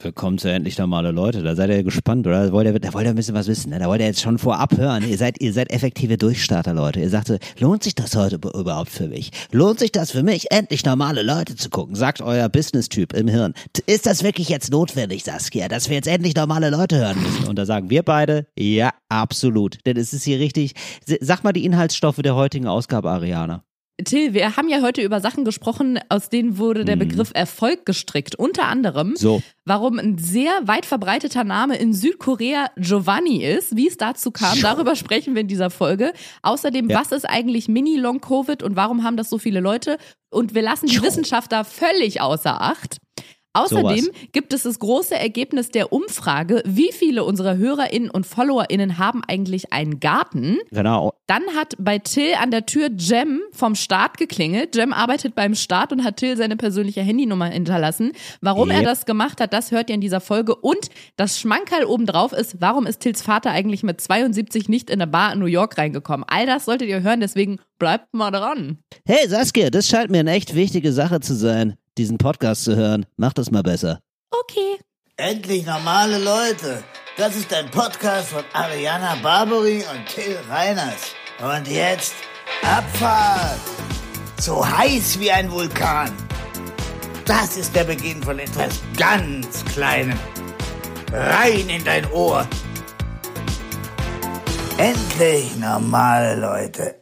Willkommen zu endlich normale Leute. Da seid ihr gespannt, oder? Da wollt ihr, da wollt ihr ein bisschen was wissen. Ne? Da wollt ihr jetzt schon vorab hören. Ihr seid, ihr seid effektive Durchstarter, Leute. Ihr sagt so, lohnt sich das heute überhaupt für mich? Lohnt sich das für mich, endlich normale Leute zu gucken? Sagt euer Business-Typ im Hirn. Ist das wirklich jetzt notwendig, Saskia, dass wir jetzt endlich normale Leute hören müssen? Und da sagen wir beide, ja, absolut. Denn es ist hier richtig. Sag mal die Inhaltsstoffe der heutigen Ausgabe, Ariana. Till, wir haben ja heute über Sachen gesprochen, aus denen wurde der Begriff Erfolg gestrickt. Unter anderem, So. warum ein sehr weit verbreiteter Name in Südkorea Giovanni ist, wie es dazu kam. Darüber sprechen wir in dieser Folge. Außerdem, Ja. was ist eigentlich Mini-Long-Covid und warum haben das so viele Leute? Und wir lassen die. Wissenschaftler völlig außer Acht. Außerdem Sowas. gibt es das große Ergebnis der Umfrage, wie viele unserer HörerInnen und FollowerInnen haben eigentlich einen Garten. Genau. Dann hat bei Till an der Tür Jem vom Staat geklingelt. Jem arbeitet beim Staat und hat Till seine persönliche Handynummer hinterlassen. Warum er Yep. das gemacht hat, das hört ihr in dieser Folge. Und das Schmankerl obendrauf ist, warum ist Tills Vater eigentlich mit 72 nicht in eine Bar in New York reingekommen? All das solltet ihr hören, deswegen bleibt mal dran. Hey Saskia, das scheint mir eine echt wichtige Sache zu sein, diesen Podcast zu hören. Mach das mal besser. Okay. Endlich normale Leute. Das ist ein Podcast von Ariana Barbary und Till Reiners. Und jetzt Abfahrt. So heiß wie ein Vulkan. Das ist der Beginn von etwas ganz Kleinem. Rein in dein Ohr. Endlich normale Leute.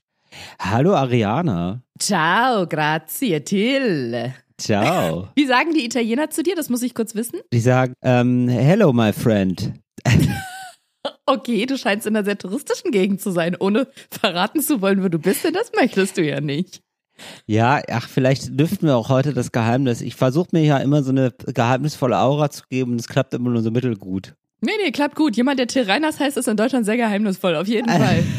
Hallo Ariana. Ciao, grazie, Till. Ciao. Wie sagen die Italiener zu dir? Das muss ich kurz wissen. Die sagen, ähm, hello my friend. Okay, du scheinst in einer sehr touristischen Gegend zu sein, ohne verraten zu wollen, wo du bist, denn das möchtest du ja nicht. Ja, ach, vielleicht lüften wir auch heute das Geheimnis. Ich versuche mir ja immer so eine geheimnisvolle Aura zu geben und es klappt immer nur so mittelgut. Nee, nee, klappt gut. Jemand, der Till Reiners heißt, ist in Deutschland sehr geheimnisvoll, auf jeden Fall.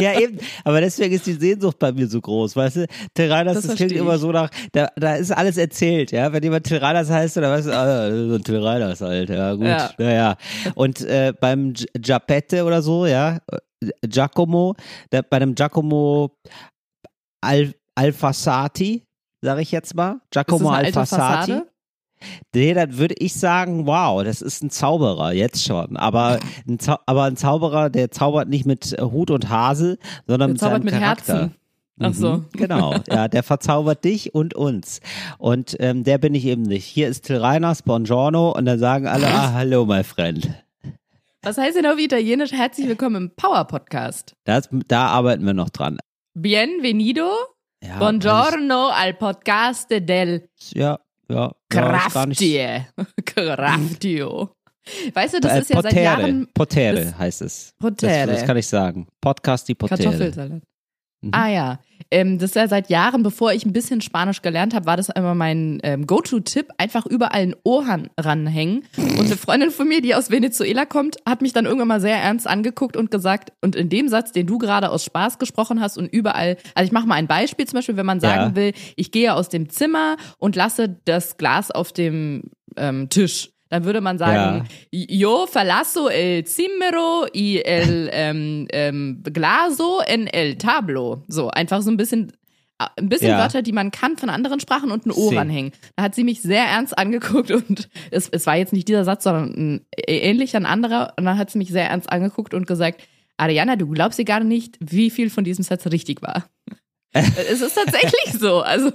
Ja, eben. Aber deswegen ist die Sehnsucht bei mir so groß, weißt du? Till Reiners, Das das, klingt immer so nach, da, da ist alles erzählt, ja. Wenn jemand Till Reiners heißt, dann weißt du, ah, so ein Till Reiners halt, ja, gut, Ja. ja, ja. Und äh, beim Gi- Giappette oder so, ja, äh, Giacomo, der, bei dem Giacomo Al, Alfasati, sag ich jetzt mal, Giacomo. Fassade? Nee, dann würde ich sagen, wow, das ist ein Zauberer, jetzt schon. Aber ein, Zau aber ein Zauberer, der zaubert nicht mit Hut und Hase, sondern Der mit zaubert seinem mit Charakter. Herzen. Ach so. Mhm, genau, ja, der verzaubert dich und uns. Und ähm, der bin ich eben nicht. Hier ist Till Reiners, Buongiorno, und dann sagen alle, ah, hallo, my friend. Was heißt denn auf Italienisch? Herzlich willkommen im Power Podcast. Das, da arbeiten wir noch dran. Bienvenido, Ja, buongiorno al podcast del Ja, ja. Craftie. Craftio. Weißt du, das Äh, ist ja seit Potere, Jahren Potere das- heißt es. Potere. Das, das kann ich sagen. Podcast die Potere. Kartoffelsalat. Mhm. Ah ja, ähm, das ist ja seit Jahren, bevor ich ein bisschen Spanisch gelernt habe, war das immer mein ähm, Go-To-Tipp, einfach überall ein Ohr ran- ranhängen. Und eine Freundin von mir, die aus Venezuela kommt, hat mich dann irgendwann mal sehr ernst angeguckt und gesagt, und in dem Satz, den du gerade aus Spaß gesprochen hast und überall, also ich mache mal ein Beispiel zum Beispiel, wenn man sagen Ja. will, ich gehe aus dem Zimmer und lasse das Glas auf dem ähm, Tisch. Dann würde man sagen, yo verlasso el cimbero y el ähm, ähm, glaso en el tablo. So, einfach so ein bisschen, äh, ein bisschen Ja. Wörter, die man kann von anderen Sprachen und ein Sí. ranhängen. Da hat sie mich sehr ernst angeguckt und es, es war jetzt nicht dieser Satz, sondern ein ähnlicher, ein anderer. Und dann hat sie mich sehr ernst angeguckt und gesagt, Ariana, du glaubst dir gar nicht, wie viel von diesem Satz richtig war. es ist tatsächlich so. Also,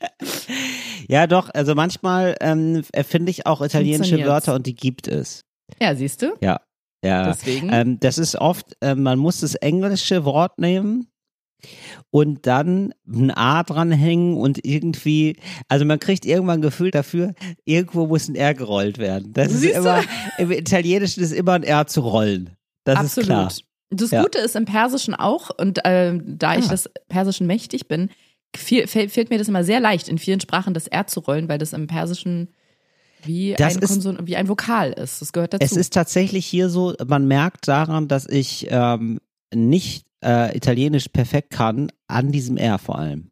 Ja, doch, also manchmal ähm, erfinde ich auch italienische. Wörter und die gibt es. ja, siehst du? Ja. Ja. Deswegen. Ähm, das ist oft, äh, man muss das englische Wort nehmen und dann ein A dranhängen und irgendwie, also man kriegt irgendwann ein Gefühl dafür, irgendwo muss ein R gerollt werden. Das ist Siehst du? immer, im Italienischen ist immer ein R zu rollen. Das Absolut. ist klar. Das Ja. Gute ist im Persischen auch, und ähm, da ich Ah. des Persischen mächtig bin, viel, fällt, mir das immer sehr leicht, in vielen Sprachen das R zu rollen, weil das im Persischen wie, Das ein, ist- Konson wie ein Vokal ist. Das gehört dazu. Es ist tatsächlich hier so, man merkt daran, dass ich ähm, nicht äh, Italienisch perfekt kann, an diesem R vor allem.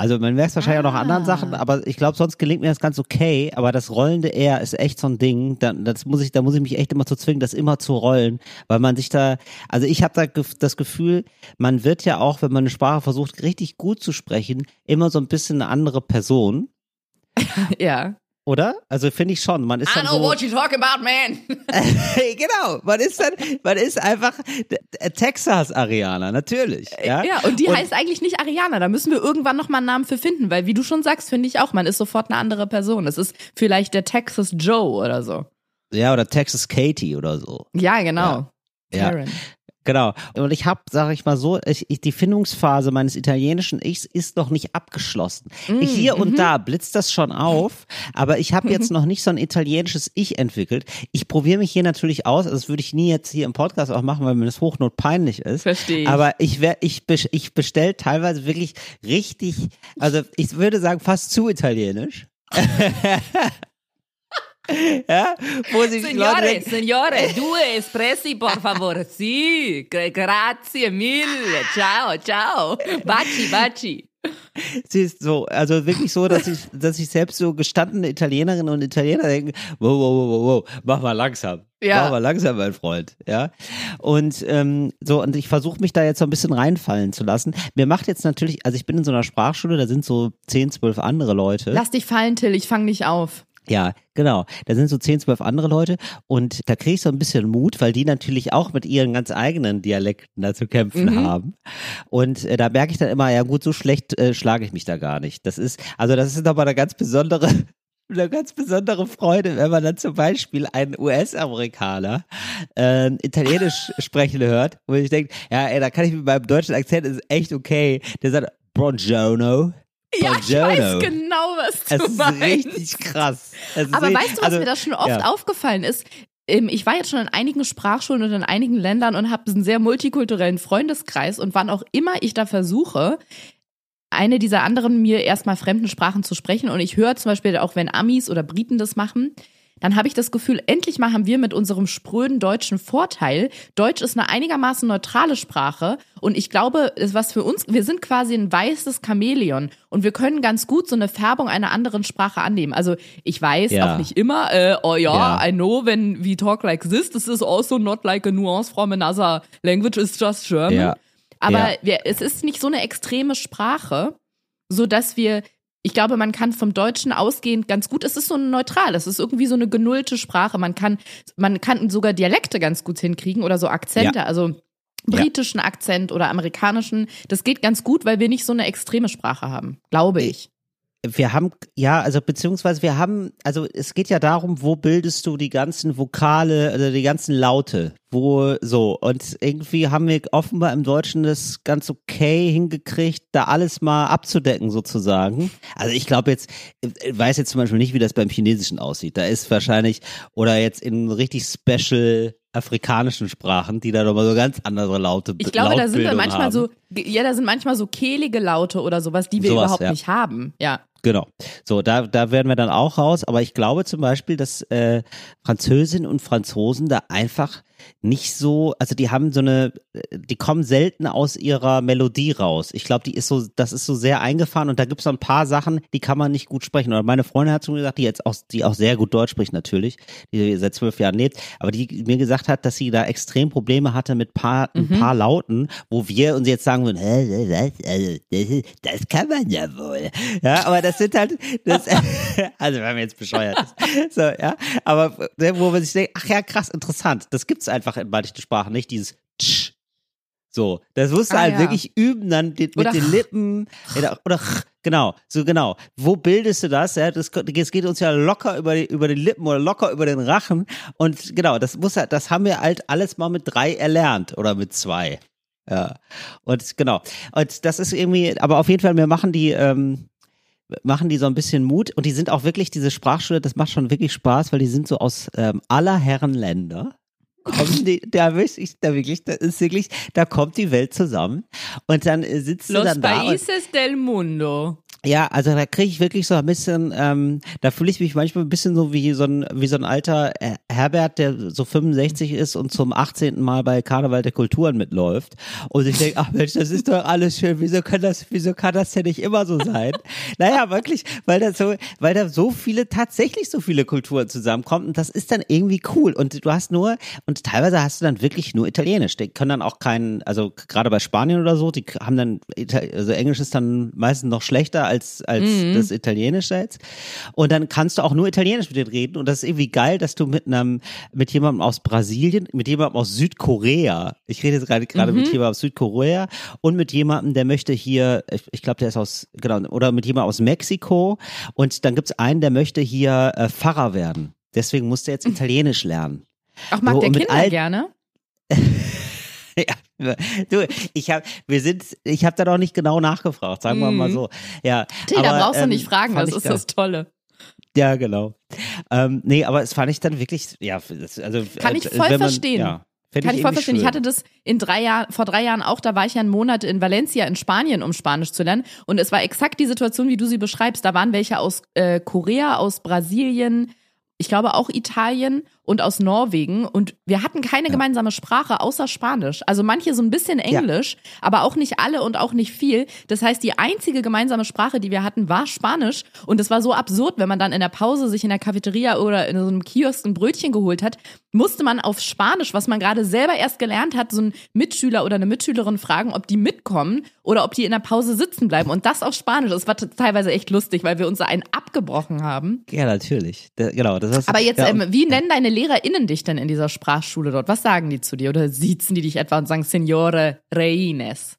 Also man merkt wahrscheinlich auch noch anderen Ah. Sachen, aber ich glaube, sonst gelingt mir das ganz okay. Aber das rollende R ist echt so ein Ding. Da, das muss ich, da muss ich mich echt immer zu zwingen, das immer zu rollen, weil man sich da, also ich habe da das Gefühl, man wird ja auch, wenn man eine Sprache versucht, richtig gut zu sprechen, immer so ein bisschen eine andere Person, Ja. Oder? Also finde ich schon. Man ist I dann know so, what you talk about, man. genau, man ist dann, man ist einfach äh, Texas-Arianer, natürlich. Ja, Ja, und die heißt eigentlich nicht Ariana. Da müssen wir irgendwann noch mal einen Namen für finden, weil wie du schon sagst, finde ich auch, man ist sofort eine andere Person. Es ist vielleicht der Texas Joe oder so. ja, oder Texas Katie oder so. Ja, genau. Ja. Karen. Genau. Und ich habe, sage ich mal so, ich, ich, die Findungsphase meines italienischen Ichs ist noch nicht abgeschlossen. Mm, Hier mhm. und da blitzt das schon auf, aber ich habe jetzt noch nicht so ein italienisches Ich entwickelt. Ich probiere mich hier natürlich aus, also das würde ich nie jetzt hier im Podcast auch machen, weil mir das hochnot peinlich ist. Verstehe ich. Aber ich wär, ich, ich bestell teilweise wirklich richtig, also ich würde sagen fast zu italienisch. ja, wo Leute Signore, signore, due espressi, por favor. Sì, gra- grazie mille. Ciao, ciao. Baci, baci. Sie ist so, also wirklich so, dass ich, dass ich selbst so gestandene Italienerinnen und Italiener denken, wow, wow, wow, wow, wow, mach mal langsam. Ja. Mach mal langsam, mein Freund. Ja. Und ähm, so, und ich versuche mich da jetzt so ein bisschen reinfallen zu lassen. Mir macht jetzt natürlich, also ich bin in so einer Sprachschule, da sind so 10, 12 andere Leute. Lass dich fallen, Till, ich fang nicht auf. Ja, genau. Da sind so 10, 12 andere Leute und da kriege ich so ein bisschen Mut, weil die natürlich auch mit ihren ganz eigenen Dialekten da zu kämpfen haben. Und äh, da merke ich dann immer, ja gut, so schlecht äh, schlage ich mich da gar nicht. Das ist, also das ist nochmal eine ganz besondere, eine ganz besondere Freude, wenn man dann zum Beispiel einen US-Amerikaner äh, Italienisch sprechen hört, wo ich denke, ja, ey, da kann ich mit meinem deutschen Akzent, ist echt okay. Der sagt, Buongiorno. Ja, ich Buongiorno. weiß genau, was du Es ist meinst. richtig krass. Es ist Aber weißt du, was also, mir da schon oft ja. aufgefallen ist? Ähm, Ich war jetzt schon in einigen Sprachschulen und in einigen Ländern und habe einen sehr multikulturellen Freundeskreis und wann auch immer ich da versuche, eine dieser anderen mir erstmal fremden Sprachen zu sprechen und ich höre zum Beispiel auch, wenn Amis oder Briten das machen, dann habe ich das Gefühl, endlich mal haben wir mit unserem spröden deutschen Vorteil. Deutsch ist eine einigermaßen neutrale Sprache und ich glaube, es- was für uns, wir sind quasi ein weißes Chamäleon und wir können ganz gut so eine Färbung einer anderen Sprache annehmen. Also ich weiß Ja. auch nicht immer, äh, oh ja, Ja. I know when we talk like this, this is also not like a nuance from another language, it's just German. Ja. Aber wir, es ist nicht so eine extreme Sprache, so dass wir, ich glaube, man kann vom Deutschen ausgehend ganz gut, es ist so neutral, es ist irgendwie so eine genullte Sprache. Man kann, man kann sogar Dialekte ganz gut hinkriegen oder so Akzente, also britischen Akzent oder amerikanischen. Das geht ganz gut, weil wir nicht so eine extreme Sprache haben, glaube ich. Wir haben, ja, also beziehungsweise wir haben, also es geht ja darum, wo bildest du die ganzen Vokale, also die ganzen Laute, wo so. Und irgendwie haben wir offenbar im Deutschen das ganz okay hingekriegt, da alles mal abzudecken sozusagen. Also ich glaube jetzt, ich weiß jetzt zum Beispiel nicht, wie das beim Chinesischen aussieht. Da ist wahrscheinlich, oder jetzt in richtig special afrikanischen Sprachen, die da nochmal so ganz andere Laute Ich glaube, da sind wir manchmal haben. so, ja, da sind manchmal so kehlige Laute oder sowas, die wir Sowas, überhaupt ja. nicht haben. Ja. Genau. So, da, da werden wir dann auch raus. Aber ich glaube zum Beispiel, dass äh, Französinnen und Franzosen da einfach nicht so, also die haben so eine, äh, die kommen selten aus ihrer Melodie raus. Ich glaube, die ist so, das ist so sehr eingefahren und da gibt es so ein paar Sachen, die kann man nicht gut sprechen. Oder meine Freundin hat zu mir gesagt, die jetzt auch, die auch sehr gut Deutsch spricht natürlich, die seit zwölf Jahren lebt, aber die mir gesagt hat, dass sie da extrem Probleme hatte mit paar, ein paar Lauten, wo wir uns jetzt sagen würden, also, das kann man ja wohl. Ja, aber das sind halt, das, also wenn man jetzt bescheuert ist. So, ja, aber ne, wo man sich denkt, ach ja, krass, interessant. Das gibt's einfach in manchen Sprachen nicht, dieses Tsch. So, das musst du Ah, halt ja. wirklich üben, dann mit Oder den. Lippen oder, oder genau, so genau. Wo bildest du das? Ja, das, das geht uns ja locker über die, über die Lippen oder locker über den Rachen und genau, das muss halt, das haben wir halt alles mal mit drei erlernt oder mit zwei. Ja, und genau. Und das ist irgendwie, aber auf jeden Fall, wir machen die, ähm, machen die so ein bisschen Mut und die sind auch wirklich, diese Sprachschule, das macht schon wirklich Spaß, weil die sind so aus ähm, aller Herren Länder. Kommen die, da wirklich, da wirklich, da ist wirklich, da kommt die Welt zusammen und dann äh, sitzt du Los dann da und, países del mundo. Ja, also da kriege ich wirklich so ein bisschen, ähm, da fühle ich mich manchmal ein bisschen so wie so ein, wie so ein alter äh, Herbert, der so 65 ist und zum 18. Mal bei Karneval der Kulturen mitläuft. Und ich denke, ach Mensch, das ist doch alles schön, wieso kann das, wieso kann das denn nicht immer so sein? naja, wirklich, weil da so, weil da so viele, tatsächlich so viele Kulturen zusammenkommen und das ist dann irgendwie cool. Und du hast nur, und teilweise hast du dann wirklich nur Italienisch. Die können dann auch keinen, also gerade bei Spanien oder so, die haben dann, also Englisch ist dann meistens noch schlechter als, als Mhm. das Italienische jetzt. Und dann kannst du auch nur Italienisch mit denen reden. Und das ist irgendwie geil, dass du mit einem, mit jemandem aus Brasilien, mit jemandem aus Südkorea, ich rede jetzt gerade gerade Mhm. mit jemandem aus Südkorea und mit jemandem, der möchte hier, ich, ich glaube, der ist aus, genau, oder mit jemandem aus Mexiko. Und dann gibt's einen, der möchte hier äh, Pfarrer werden. Deswegen musste er jetzt Italienisch lernen. Ach, mag So, der Kinder all- gerne? Ja, du, ich habe, wir sind, ich habe da noch nicht genau nachgefragt, sagen wir mal Mhm. so. Ja, Till, da aber, brauchst du ähm, nicht fragen, fand das ich ist da- das Tolle. Ja, genau. Ähm, nee, aber es fand ich dann wirklich, ja, das- also Kann ich äh, voll man, verstehen. Ja, Kann ich voll irgendwie verstehen. Ich schön. hatte das in drei Jahren, vor drei Jahren auch, da war ich ja einen Monat in Valencia in Spanien, um Spanisch zu lernen. Und es war exakt die Situation, wie du sie beschreibst. Da waren welche aus äh, Korea, aus Brasilien, ich glaube auch Italien und aus Norwegen. Und wir hatten keine Ja. gemeinsame Sprache außer Spanisch. Also manche so ein bisschen Englisch, aber auch nicht alle und auch nicht viel. Das heißt, die einzige gemeinsame Sprache, die wir hatten, war Spanisch. Und es war so absurd, wenn man dann in der Pause sich in der Cafeteria oder in so einem Kiosk ein Brötchen geholt hat, musste man auf Spanisch, was man gerade selber erst gelernt hat, so einen Mitschüler oder eine Mitschülerin fragen, ob die mitkommen oder ob die in der Pause sitzen bleiben. Und das auf Spanisch. Das war teilweise echt lustig, weil wir uns da einen abgebrochen haben. Ja, natürlich. Da, genau, das heißt, Aber jetzt, ja, ähm, wie nennen deine LehrerInnen dich denn in dieser Sprachschule dort? Was sagen die zu dir? Oder siezen die dich etwa und sagen Signore Reines?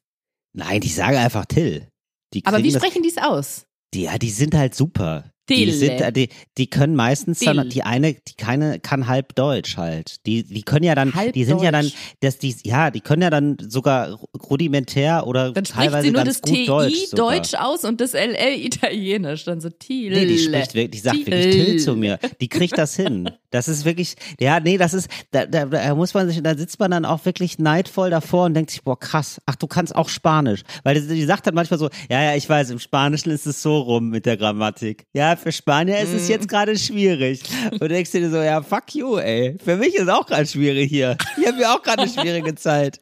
Nein, die sagen einfach Till. Die Aber wie sprechen die es aus? Die, ja, die sind halt super. Die, Tille. sind, die, die können meistens dann, die eine, die keine, kann halb Deutsch halt. Die, die können ja dann, Halb die sind ja dann, Deutsch. dass die, ja, die können ja dann sogar rudimentär oder Dann spricht teilweise sie nur ganz das TI Deutsch. Deutsch aus und das LL Italienisch. Dann so Til. Nee, die spricht wirklich, die sagt wirklich Till zu mir. Die kriegt das hin. Das ist wirklich, ja, nee, das ist, da, da, da muss man sich, da sitzt man dann auch wirklich neidvoll davor und denkt sich, boah, krass, ach, du kannst auch Spanisch. Weil die, die sagt dann manchmal so, ja, ja, ich weiß, im Spanischen ist es so rum mit der Grammatik. Ja, für Spanier ist es jetzt gerade schwierig. Und du denkst dir so, ja, fuck you, ey. Für mich ist auch gerade schwierig hier. Ich habe ja auch gerade eine schwierige Zeit.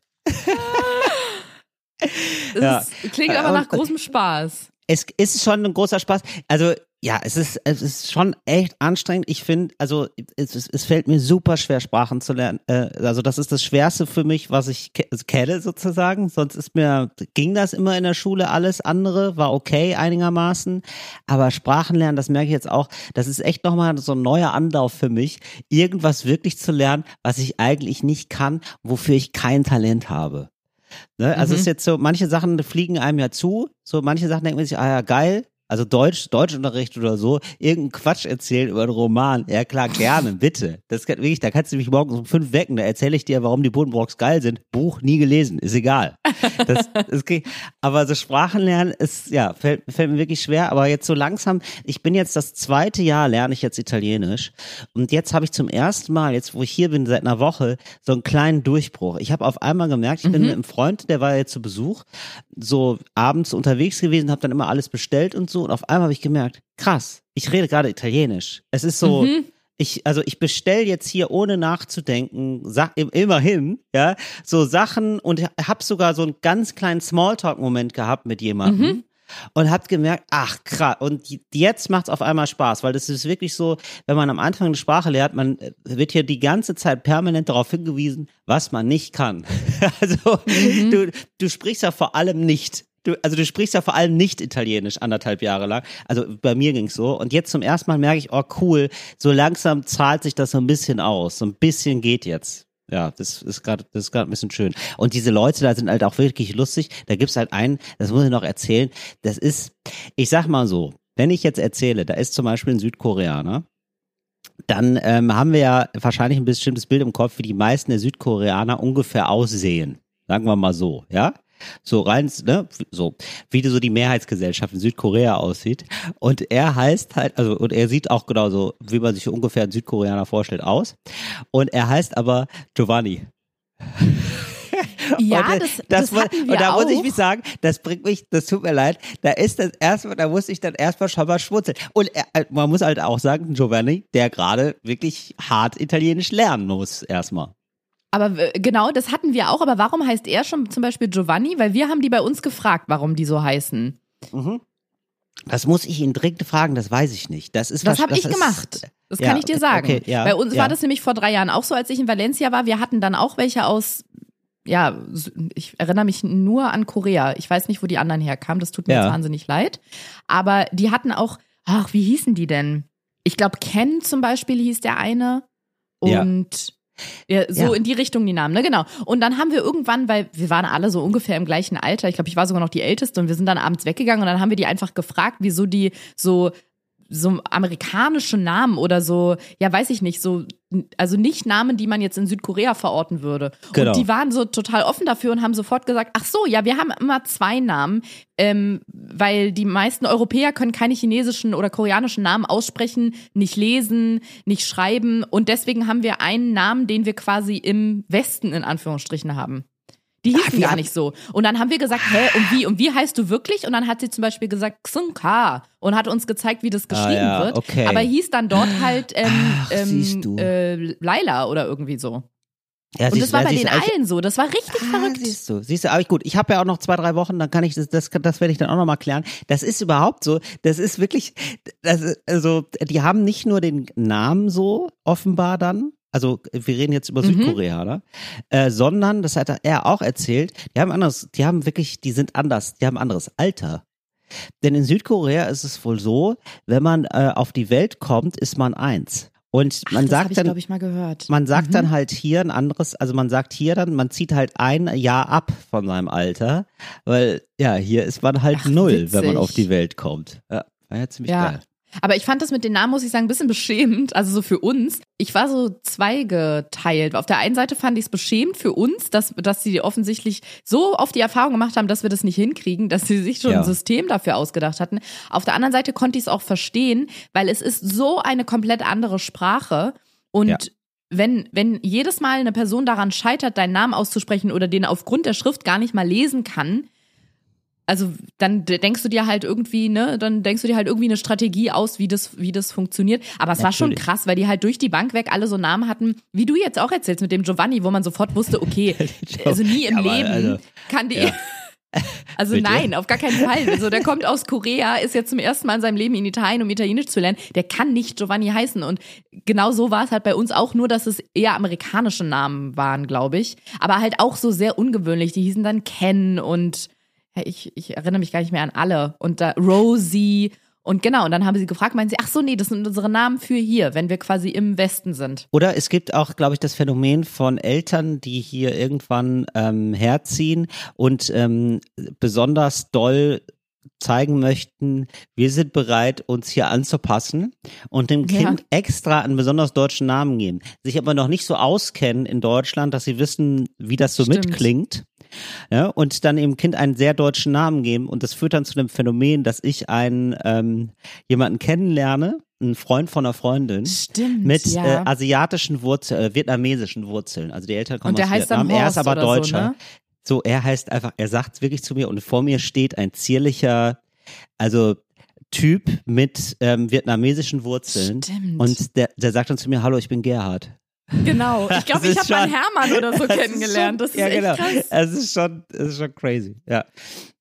Das Ja. ist, klingt aber nach großem Spaß. es ist schon ein großer Spaß. Also ja, es ist es ist schon echt anstrengend. Ich finde, also es, es, es fällt mir super schwer Sprachen zu lernen. Äh, also das ist das Schwerste für mich, was ich ke kenne sozusagen. Sonst ist mir ging das immer in der Schule. Alles andere war okay einigermaßen, aber Sprachen lernen, das merke ich jetzt auch. Das ist echt nochmal so ein neuer Anlauf für mich, irgendwas wirklich zu lernen, was ich eigentlich nicht kann, wofür ich kein Talent habe. Ne? Also es ist jetzt so, manche Sachen fliegen einem ja zu, so manche Sachen denkt man sich, ah ja, geil. Also Deutsch, Deutschunterricht oder so, irgendeinen Quatsch erzählen über einen Roman. Ja klar, gerne, bitte. Das kann, wirklich, da kannst du mich morgens um fünf wecken, da erzähle ich dir, warum die Buddenbrocks geil sind. Buch nie gelesen, ist egal. Das, das geht. Aber so Sprachen lernen ist, ja, fällt, fällt mir wirklich schwer. Aber jetzt so langsam, ich bin jetzt das zweite Jahr, lerne ich jetzt Italienisch. Und jetzt habe ich zum ersten Mal, jetzt wo ich hier bin, seit einer Woche, so einen kleinen Durchbruch. Ich habe auf einmal gemerkt, ich bin mit einem Freund, der war jetzt zu Besuch, so abends unterwegs gewesen, habe dann immer alles bestellt und so. Und auf einmal habe ich gemerkt, krass, ich rede gerade Italienisch. Es ist so, ich, also ich bestell jetzt hier ohne nachzudenken, sag im- immerhin, ja, so Sachen und hab sogar so einen ganz kleinen Smalltalk-Moment gehabt mit jemandem. Und hab gemerkt, ach krass, und jetzt macht's auf einmal Spaß, weil das ist wirklich so, wenn man am Anfang eine Sprache lernt, man äh, wird hier die ganze Zeit permanent darauf hingewiesen, was man nicht kann. Also du, du sprichst ja vor allem nicht. Du, also du sprichst ja vor allem nicht Italienisch anderthalb Jahre lang. Also bei mir ging's so. Und jetzt zum ersten Mal merke ich, oh cool, so langsam zahlt sich das so ein bisschen aus. So ein bisschen geht jetzt. Ja, das ist gerade, das ist gerade ein bisschen schön. Und diese Leute da sind halt auch wirklich lustig. Da gibt's halt einen, das muss ich noch erzählen. Das ist, ich sag mal so, wenn ich jetzt erzähle, da ist zum Beispiel ein Südkoreaner, dann ähm, haben wir ja wahrscheinlich ein bestimmtes Bild im Kopf, wie die meisten der Südkoreaner ungefähr aussehen. Sagen wir mal so, ja? So rein, ne, so, wie so die Mehrheitsgesellschaft in Südkorea aussieht. Und er heißt halt, also, und er sieht auch genauso, wie man sich ungefähr einen Südkoreaner vorstellt, aus. Und er heißt aber Giovanni. Ja, und, das- das mu- hatten wir Und da muss ich auch. mich sagen, das bringt mich, das tut mir leid, da ist das erstmal, da muss ich dann erstmal schon mal schmunzeln. Und äh, man muss halt auch sagen, Giovanni, der gerade wirklich hart Italienisch lernen muss, erstmal. Aber äh, genau, das hatten wir auch. Aber warum heißt er schon zum Beispiel Giovanni? Weil wir haben die bei uns gefragt, warum die so heißen. Das muss ich ihn dringend fragen, das weiß ich nicht. Das ist Das was- habe ich gemacht. Das Ja, kann ich dir sagen. okay, ja, Bei uns ja. war das nämlich vor drei Jahren auch so, als ich in Valencia war. Wir hatten dann auch welche aus, ja, ich erinnere mich nur an Korea. Ich weiß nicht, wo die anderen herkamen. Das tut mir jetzt wahnsinnig leid. Aber die hatten auch, ach, wie hießen die denn? Ich glaube, Ken zum Beispiel hieß der eine. Und ja, so Ja. in die Richtung die Namen, ne? Genau. Und dann haben wir irgendwann, weil wir waren alle so ungefähr im gleichen Alter, ich glaube, ich war sogar noch die Älteste und wir sind dann abends weggegangen und dann haben wir die einfach gefragt, wieso die so so amerikanische Namen oder so, ja, weiß ich nicht, so, also nicht Namen, die man jetzt in Südkorea verorten würde. Genau. Und die waren so total offen dafür und haben sofort gesagt, ach so, ja, wir haben immer zwei Namen, ähm, weil die meisten Europäer können keine chinesischen oder koreanischen Namen aussprechen, nicht lesen, nicht schreiben und deswegen haben wir einen Namen, den wir quasi im Westen in Anführungsstrichen haben. Die hießen wie gar nicht so. Und dann haben wir gesagt, hä, und wie, und wie heißt du wirklich? Und dann hat sie zum Beispiel gesagt, Xunka und hat uns gezeigt, wie das geschrieben ja, wird. okay. Aber hieß dann dort halt ähm, Ach, ähm, äh, Laila oder irgendwie so. Ja, Und das du, war bei den ich- allen so. Das war richtig Ah, verrückt. Siehst du, siehst du, aber gut, ich habe ja auch noch zwei, drei Wochen, dann kann ich das, das, das werde ich dann auch nochmal klären. Das ist überhaupt so, das ist wirklich, das ist, also, die haben nicht nur den Namen so, offenbar dann, also wir reden jetzt über Mhm. Südkorea, ne? Äh, sondern, das hat er auch erzählt, die haben anderes, die haben wirklich, die sind anders, die haben anderes Alter. Denn in Südkorea ist es wohl so, wenn man äh, auf die Welt kommt, ist man eins. Und man Ach, sagt ich, dann, ich, mal gehört. man sagt Mhm. dann halt hier ein anderes, also man sagt hier dann, man zieht halt ein Jahr ab von seinem Alter, weil ja, hier ist man halt Ach, null, wenn man witzig. auf die Welt kommt. Ja, war ja ziemlich Ja. geil. Aber ich fand das mit den Namen, muss ich sagen, ein bisschen beschämend. Also so für uns. Ich war so zweigeteilt. Auf der einen Seite fand ich es beschämend für uns, dass, dass sie offensichtlich so oft die Erfahrung gemacht haben, dass wir das nicht hinkriegen, dass sie sich schon Ja. ein System dafür ausgedacht hatten. Auf der anderen Seite konnte ich es auch verstehen, weil es ist so eine komplett andere Sprache. Und Ja. wenn, wenn jedes Mal eine Person daran scheitert, deinen Namen auszusprechen oder den aufgrund der Schrift gar nicht mal lesen kann, also dann denkst du dir halt irgendwie, ne, dann denkst du dir halt irgendwie eine Strategie aus, wie das, wie das funktioniert. Aber es war schon Natürlich. krass, weil die halt durch die Bank weg alle so Namen hatten, wie du jetzt auch erzählst mit dem Giovanni, wo man sofort wusste, okay, also nie im Ja, Leben also, kann die. ja. Also Bitte? nein, auf gar keinen Fall. Also der kommt aus Korea, ist jetzt zum ersten Mal in seinem Leben in Italien, um Italienisch zu lernen. Der kann nicht Giovanni heißen. Und genau so war es halt bei uns auch, nur dass es eher amerikanische Namen waren, glaube ich. Aber halt auch so sehr ungewöhnlich. Die hießen dann Ken und ich, ich erinnere mich gar nicht mehr an alle. Und da Rosie. Und genau, und dann haben sie gefragt, meinen sie, ach so, nee, das sind unsere Namen für hier, wenn wir quasi im Westen sind. Oder es gibt auch, glaube ich, das Phänomen von Eltern, die hier irgendwann ähm, herziehen und ähm, besonders doll zeigen möchten, wir sind bereit, uns hier anzupassen und dem Ja. Kind extra einen besonders deutschen Namen geben, sich aber noch nicht so auskennen in Deutschland, dass sie wissen, wie das so Stimmt. mitklingt. Ja, und dann dem Kind einen sehr deutschen Namen geben und das führt dann zu dem Phänomen, dass ich einen ähm, jemanden kennenlerne, einen Freund von einer Freundin, Stimmt. mit ja. äh, asiatischen Wurzeln, äh, vietnamesischen Wurzeln. Also die Eltern kommen und der aus heißt dann Vietnam. Er ist aber Deutscher. So, ne? So, er heißt einfach, er sagt wirklich zu mir und vor mir steht ein zierlicher, also Typ mit ähm, vietnamesischen Wurzeln. Stimmt. Und der, der sagt dann zu mir, hallo, ich bin Gerhard. Genau. Ich glaube, ich habe mal einen schon- Hermann oder so kennengelernt. Das ist ja, echt genau. krass. Es ist schon, es ist schon crazy. Ja.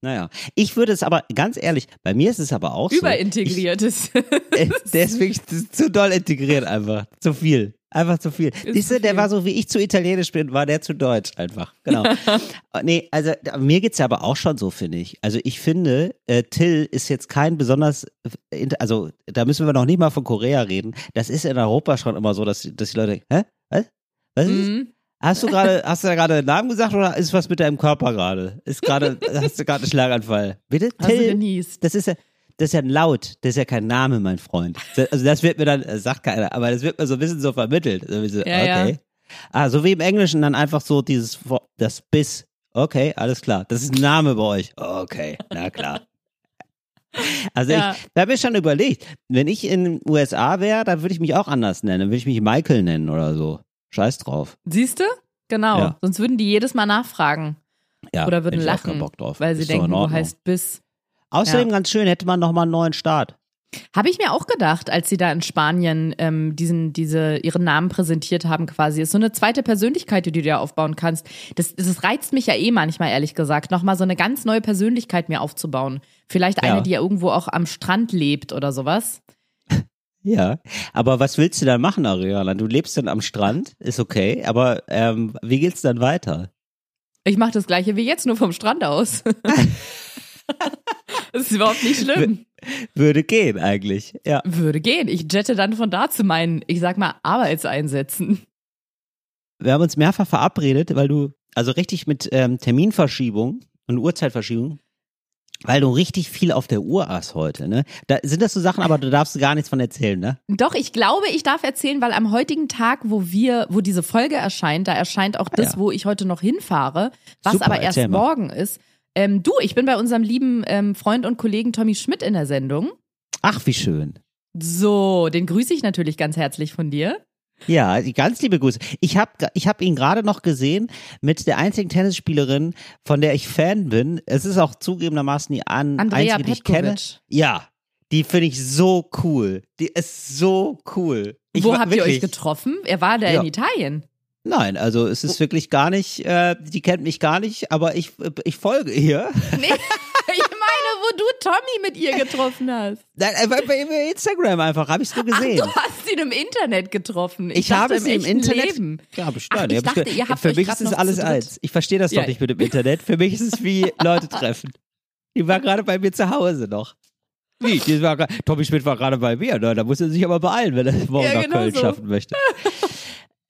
Naja. Ich würde es aber, ganz ehrlich, bei mir ist es aber auch so. Überintegriert ist. Ich, der ist wirklich zu doll integriert einfach. Zu viel. Einfach zu viel. Siehst du, der war so, wie ich zu italienisch bin, war der zu deutsch einfach. Genau. nee, also mir geht's ja aber auch schon so, finde ich. Also ich finde, äh, Till ist jetzt kein besonders, äh, also da müssen wir noch nicht mal von Korea reden. Das ist in Europa schon immer so, dass, dass die Leute denken, hä? Was? Was ist? Mhm. Hast du gerade, hast du da gerade einen Namen gesagt oder ist was mit deinem Körper gerade? Ist gerade, hast du gerade einen Schlaganfall? Bitte? Hast du Till? genießt. Das ist ja, das ist ja ein Laut, das ist ja kein Name, mein Freund. Also das wird mir dann, sagt keiner, aber das wird mir so ein bisschen so vermittelt. So Ja, ja. okay. Ah, so wie im Englischen dann einfach so dieses, das Biss. Okay, alles klar. Das ist ein Name bei euch. Okay, na klar. Also Ja. ich, da habe ich schon überlegt, wenn ich in den USA wäre, dann würde ich mich auch anders nennen. Dann würde ich mich Michael nennen oder so. Scheiß drauf. Siehst du? Genau. Ja. Sonst würden die jedes Mal nachfragen. Ja, Oder würden lachen, Bock drauf. weil sie Ist denken, du heißt Biss. Außerdem Ja. ganz schön, hätte man nochmal einen neuen Start. Habe ich mir auch gedacht, als sie da in Spanien ähm, diesen, diese, ihren Namen präsentiert haben, quasi. Ist so eine zweite Persönlichkeit, die du dir aufbauen kannst. Das, das reizt mich ja eh manchmal, ehrlich gesagt, nochmal so eine ganz neue Persönlichkeit mir aufzubauen. Vielleicht eine, Ja. die ja irgendwo auch am Strand lebt oder sowas. Ja, aber was willst du dann machen, Ariana? Du lebst dann am Strand, ist okay, aber ähm, wie geht's dann weiter? Ich mache das gleiche wie jetzt, nur vom Strand aus. das ist überhaupt nicht schlimm. Würde gehen eigentlich, ja. Würde gehen. Ich jette dann von da zu meinen, ich sag mal, Arbeitseinsätzen. Wir haben uns mehrfach verabredet, weil du, also richtig mit ähm, Terminverschiebung und Uhrzeitverschiebung, weil du richtig viel auf der Uhr hast heute, ne? Da sind das so Sachen, aber du darfst gar nichts von erzählen, ne? Doch, ich glaube, ich darf erzählen, weil am heutigen Tag, wo wir, wo diese Folge erscheint, da erscheint auch das, ja. wo ich heute noch hinfahre, was Super, aber erst morgen ist. Ähm, du, ich bin bei unserem lieben ähm, Freund und Kollegen Tommy Schmidt in der Sendung. Ach, wie schön. So, den grüße ich natürlich ganz herzlich von dir. Ja, ganz liebe Grüße. Ich habe ich hab ihn gerade noch gesehen mit der einzigen Tennisspielerin, von der ich Fan bin. Es ist auch zugegebenermaßen die an, Andrea einzige, die ich kenne. Petkovic. Ja, die finde ich so cool. Die ist so cool. Ich Wo war habt ihr euch wirklich- getroffen? Er war da Ja. in Italien. Nein, also es ist wirklich gar nicht, äh, die kennt mich gar nicht, aber ich, ich folge ihr. Nee, ich meine, wo du Tommy mit ihr getroffen hast. Nein, äh, bei, bei Instagram einfach, habe ich so gesehen. Ach, du hast ihn im Internet getroffen. Ich, ich dachte, habe sie im Internet. Leben. Ja, bestimmt. Ach, ich hab dachte, ihr habt Für mich ist es alles eins. Ich verstehe das Ja. doch nicht mit dem Internet. Für mich ist es wie Leute treffen. Die war gerade bei mir zu Hause noch. Wie? Die war, Tommy Schmidt war gerade bei mir. Ne? Da muss er sich aber beeilen, wenn er morgen Ja, nach genau Köln so. schaffen möchte.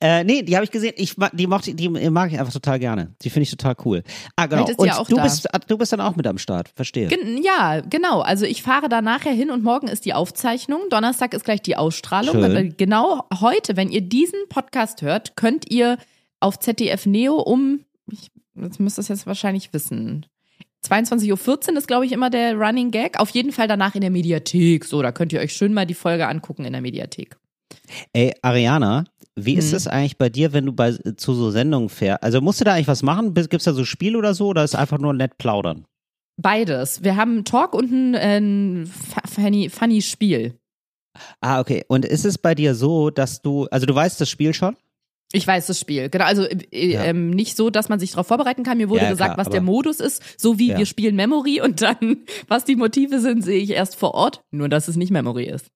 Äh, nee, die habe ich gesehen. Ich, die, mochte, die mag ich einfach total gerne. Die finde ich total cool. Ah, genau. Sie Und ja du, da. bist, ah, du bist dann auch mit am Start. Verstehe. Gen ja, genau. Also ich fahre da nachher hin und morgen ist die Aufzeichnung. Donnerstag ist gleich die Ausstrahlung. Schön. Genau heute, wenn ihr diesen Podcast hört, könnt ihr auf ZDF Neo um, ich jetzt müsst ihr es jetzt wahrscheinlich wissen. 22.14 Uhr ist, glaube ich, immer der Running Gag. Auf jeden Fall danach in der Mediathek. So, da könnt ihr euch schön mal die Folge angucken in der Mediathek. Ey, Ariana, wie ist Hm. es eigentlich bei dir, wenn du bei, zu so Sendungen fährst? Also musst du da eigentlich was machen? Gibt's da so Spiel oder so? Oder ist einfach nur nett plaudern? Beides. Wir haben einen Talk und ein, ein fa- funny, funny Spiel. Ah, okay. Und ist es bei dir so, dass du, also du weißt das Spiel schon? Ich weiß das Spiel. Genau, also äh, Ja. ähm, nicht so, dass man sich darauf vorbereiten kann. Mir wurde Ja, gesagt, klar, was der Modus ist, so wie Ja. wir spielen Memory und dann, was die Motive sind, sehe ich erst vor Ort. Nur, dass es nicht Memory ist.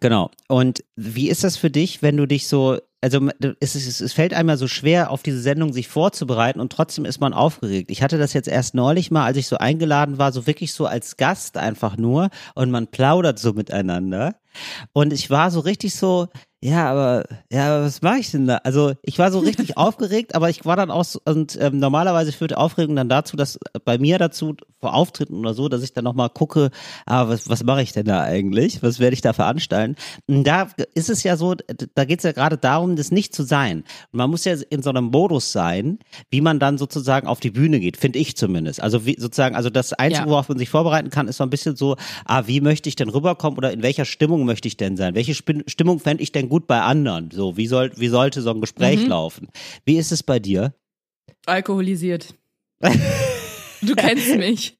Genau. Und wie ist das für dich, wenn du dich so, also es, ist, es fällt einem ja so schwer, auf diese Sendung sich vorzubereiten und trotzdem ist man aufgeregt. Ich hatte das jetzt erst neulich mal, als ich so eingeladen war, so wirklich so als Gast einfach nur und man plaudert so miteinander. Und ich war so richtig so, ja, aber, ja, was mache ich denn da? Also ich war so richtig aufgeregt, aber ich war dann auch so, und ähm, normalerweise führt Aufregung dann dazu, dass bei mir dazu vor Auftritten oder so, dass ich dann nochmal gucke, ah, was, was mache ich denn da eigentlich? Was werde ich da veranstalten? Und da ist es ja so, da geht es ja gerade darum, das nicht zu sein. Und man muss ja in so einem Modus sein, wie man dann sozusagen auf die Bühne geht, finde ich zumindest. Also wie sozusagen, also das Einzige, Ja. worauf man sich vorbereiten kann, ist so ein bisschen so, ah, wie möchte ich denn rüberkommen oder in welcher Stimmung möchte ich denn sein? Welche Spin- Stimmung fände ich denn gut bei anderen? So, wie soll, wie sollte so ein Gespräch Mhm. laufen? Wie ist es bei dir? Alkoholisiert. Du kennst mich.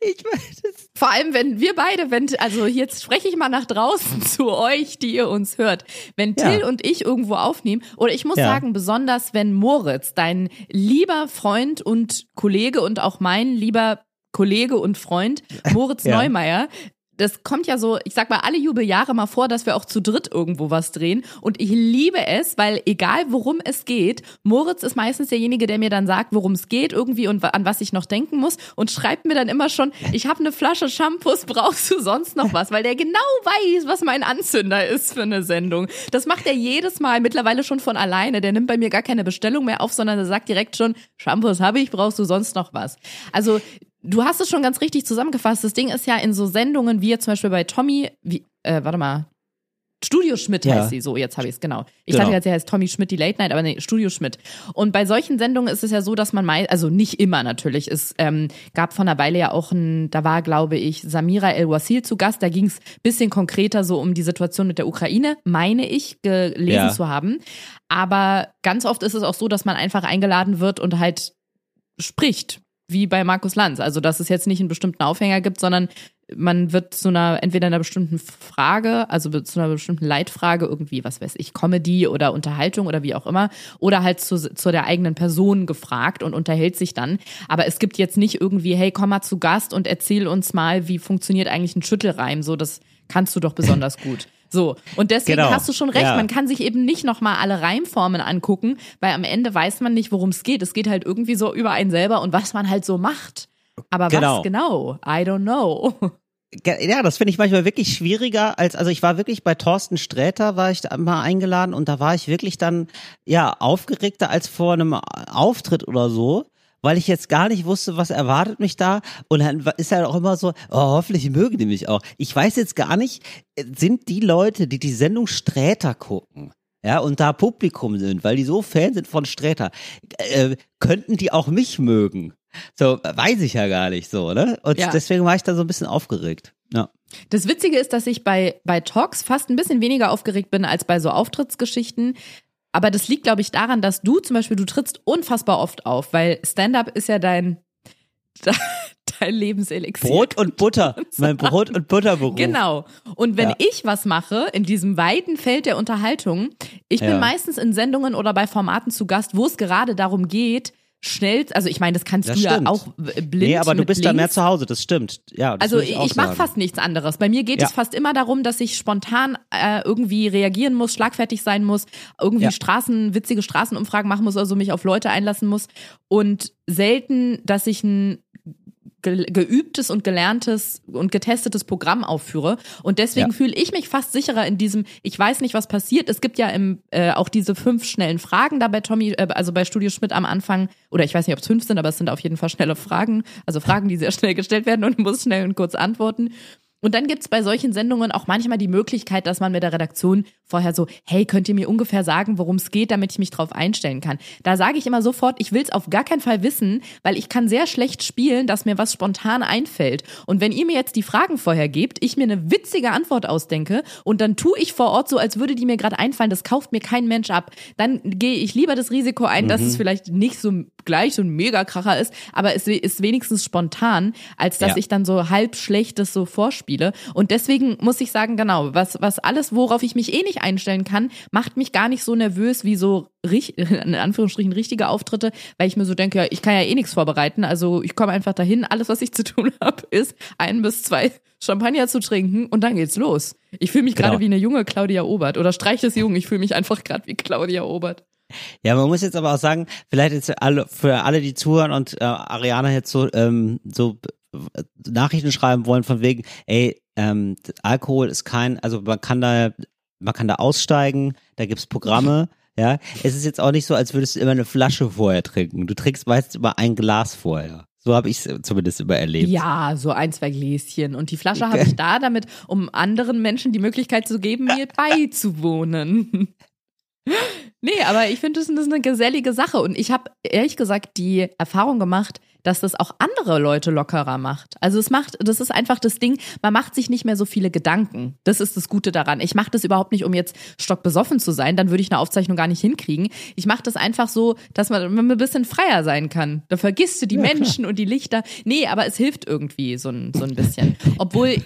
Ich weiß es. Vor allem, wenn wir beide, wenn, also jetzt spreche ich mal nach draußen zu euch, die ihr uns hört. Wenn Ja. Till und ich irgendwo aufnehmen, oder ich muss Ja. sagen, besonders wenn Moritz, dein lieber Freund und Kollege und auch mein lieber Kollege und Freund, Moritz Ja. Neumeier, das kommt ja so, ich sag mal, alle Jubeljahre mal vor, dass wir auch zu dritt irgendwo was drehen. Und ich liebe es, weil egal worum es geht, Moritz ist meistens derjenige, der mir dann sagt, worum es geht irgendwie und an was ich noch denken muss und schreibt mir dann immer schon, ich habe eine Flasche Shampoos, brauchst du sonst noch was? Weil der genau weiß, was mein Anzünder ist für eine Sendung. Das macht er jedes Mal, mittlerweile schon von alleine. Der nimmt bei mir gar keine Bestellung mehr auf, sondern der sagt direkt schon, Shampoos habe ich, brauchst du sonst noch was? Also Du hast es schon ganz richtig zusammengefasst. Das Ding ist ja in so Sendungen wie jetzt zum Beispiel bei Tommy, wie, äh, warte mal, Studio Schmidt Ja. heißt sie, so, jetzt habe ich es, genau. Ich Genau. dachte jetzt, sie heißt Tommy Schmidt, die Late Night, aber nee, Studio Schmidt. Und bei solchen Sendungen ist es ja so, dass man meist, also nicht immer natürlich, es ähm, gab vor einer Weile ja auch ein, da war, glaube ich, Samira El-Wasil zu Gast, da ging es bisschen konkreter so um die Situation mit der Ukraine, meine ich, gelesen Ja. zu haben. Aber ganz oft ist es auch so, dass man einfach eingeladen wird und halt spricht, wie bei Markus Lanz. Also, dass es jetzt nicht einen bestimmten Aufhänger gibt, sondern man wird zu einer, entweder einer bestimmten Frage, also zu einer bestimmten Leitfrage irgendwie, was weiß ich, Comedy oder Unterhaltung oder wie auch immer, oder halt zu, zu der eigenen Person gefragt und unterhält sich dann. Aber es gibt jetzt nicht irgendwie, hey, komm mal zu Gast und erzähl uns mal, wie funktioniert eigentlich ein Schüttelreim. So, das kannst du doch besonders gut. So, und deswegen Genau. hast du schon recht, Ja. man kann sich eben nicht nochmal alle Reimformen angucken, weil am Ende weiß man nicht, worum es geht. Es geht halt irgendwie so über einen selber und was man halt so macht. Aber Genau. was genau? I don't know. Ja, das finde ich manchmal wirklich schwieriger als, also ich war wirklich bei Thorsten Sträter, war ich da mal eingeladen und da war ich wirklich dann, ja, aufgeregter als vor einem Auftritt oder so, weil ich jetzt gar nicht wusste, was erwartet mich da und dann ist ja auch immer so, oh, hoffentlich mögen die mich auch. Ich weiß jetzt gar nicht, äh, sind die Leute, die die Sendung Sträter gucken, ja, und da Publikum sind, weil die so Fan sind von Sträter, äh, könnten die auch mich mögen? So, weiß ich ja gar nicht so, ne? Und Ja. deswegen war ich da so ein bisschen aufgeregt. Ja. Das Witzige ist, dass ich bei, bei Talks fast ein bisschen weniger aufgeregt bin als bei so Auftrittsgeschichten. Aber das liegt, glaube ich, daran, dass du zum Beispiel, du trittst unfassbar oft auf, weil Stand-up ist ja dein, dein Lebenselixier. Brot und Butter. Mein Brot und Butterberuf. Genau. Und wenn Ja. ich was mache in diesem weiten Feld der Unterhaltung, ich bin Ja. meistens in Sendungen oder bei Formaten zu Gast, wo es gerade darum geht, schnell, also ich meine, das kannst Das du stimmt. ja auch äh, blind Nee, aber du bist da links. mehr zu Hause, das stimmt. Ja, das Also ich, ich, mache fast nichts anderes. Bei mir geht Ja. es fast immer darum, dass ich spontan äh, irgendwie reagieren muss, schlagfertig sein muss, irgendwie Ja. Straßen, witzige Straßenumfragen machen muss, also mich auf Leute einlassen muss. Und selten, dass ich ein geübtes und gelerntes und getestetes Programm aufführe. Und deswegen Ja. fühle ich mich fast sicherer in diesem, ich weiß nicht, was passiert. Es gibt ja im, äh, auch diese fünf schnellen Fragen da bei Tommy, äh, also bei Studio Schmidt am Anfang, oder ich weiß nicht, ob es fünf sind, aber es sind auf jeden Fall schnelle Fragen, also Fragen, die sehr schnell gestellt werden und muss schnell und kurz antworten. Und dann gibt's bei solchen Sendungen auch manchmal die Möglichkeit, dass man mit der Redaktion vorher so, hey, könnt ihr mir ungefähr sagen, worum es geht, damit ich mich drauf einstellen kann. Da sage ich immer sofort, ich will's auf gar keinen Fall wissen, weil ich kann sehr schlecht spielen, dass mir was spontan einfällt. Und wenn ihr mir jetzt die Fragen vorher gebt, ich mir eine witzige Antwort ausdenke und dann tue ich vor Ort so, als würde die mir gerade einfallen, das kauft mir kein Mensch ab, dann gehe ich lieber das Risiko ein, dass es vielleicht nicht so gleich so ein Megakracher ist, aber es ist wenigstens spontan, als dass Ja. ich dann so halb schlechtes so vorspiele. Und deswegen muss ich sagen, genau, was, was alles, worauf ich mich eh nicht einstellen kann, macht mich gar nicht so nervös wie so in Anführungsstrichen richtige Auftritte, weil ich mir so denke, ja, ich kann ja eh nichts vorbereiten. Also ich komme einfach dahin, alles, was ich zu tun habe, ist ein bis zwei Champagner zu trinken und dann geht's los. Ich fühle mich gerade Genau. wie eine junge Claudia Obert oder streich es jung, ich fühle mich einfach gerade wie Claudia Obert. Ja, man muss jetzt aber auch sagen, vielleicht jetzt für alle, für alle, die zuhören und äh, Ariana jetzt so, ähm, so Nachrichten schreiben wollen von wegen, ey, ähm, Alkohol ist kein, also man kann da, man kann da aussteigen, da gibt's Programme, ja. Es ist jetzt auch nicht so, als würdest du immer eine Flasche vorher trinken. Du trinkst meistens immer ein Glas vorher. So habe ich es zumindest immer erlebt. Ja, so ein, zwei Gläschen. Und die Flasche habe ich da, damit, um anderen Menschen die Möglichkeit zu geben, mir beizuwohnen. Nee, aber ich finde, das ist eine gesellige Sache. Und ich habe ehrlich gesagt die Erfahrung gemacht, dass das auch andere Leute lockerer macht. Also es macht, das ist einfach das Ding, man macht sich nicht mehr so viele Gedanken. Das ist das Gute daran. Ich mache das überhaupt nicht, um jetzt stockbesoffen zu sein, dann würde ich eine Aufzeichnung gar nicht hinkriegen. Ich mache das einfach so, dass man, ein bisschen freier sein kann. Da vergisst du die Menschen und die Lichter. Nee, aber es hilft irgendwie so ein, so ein bisschen. Obwohl,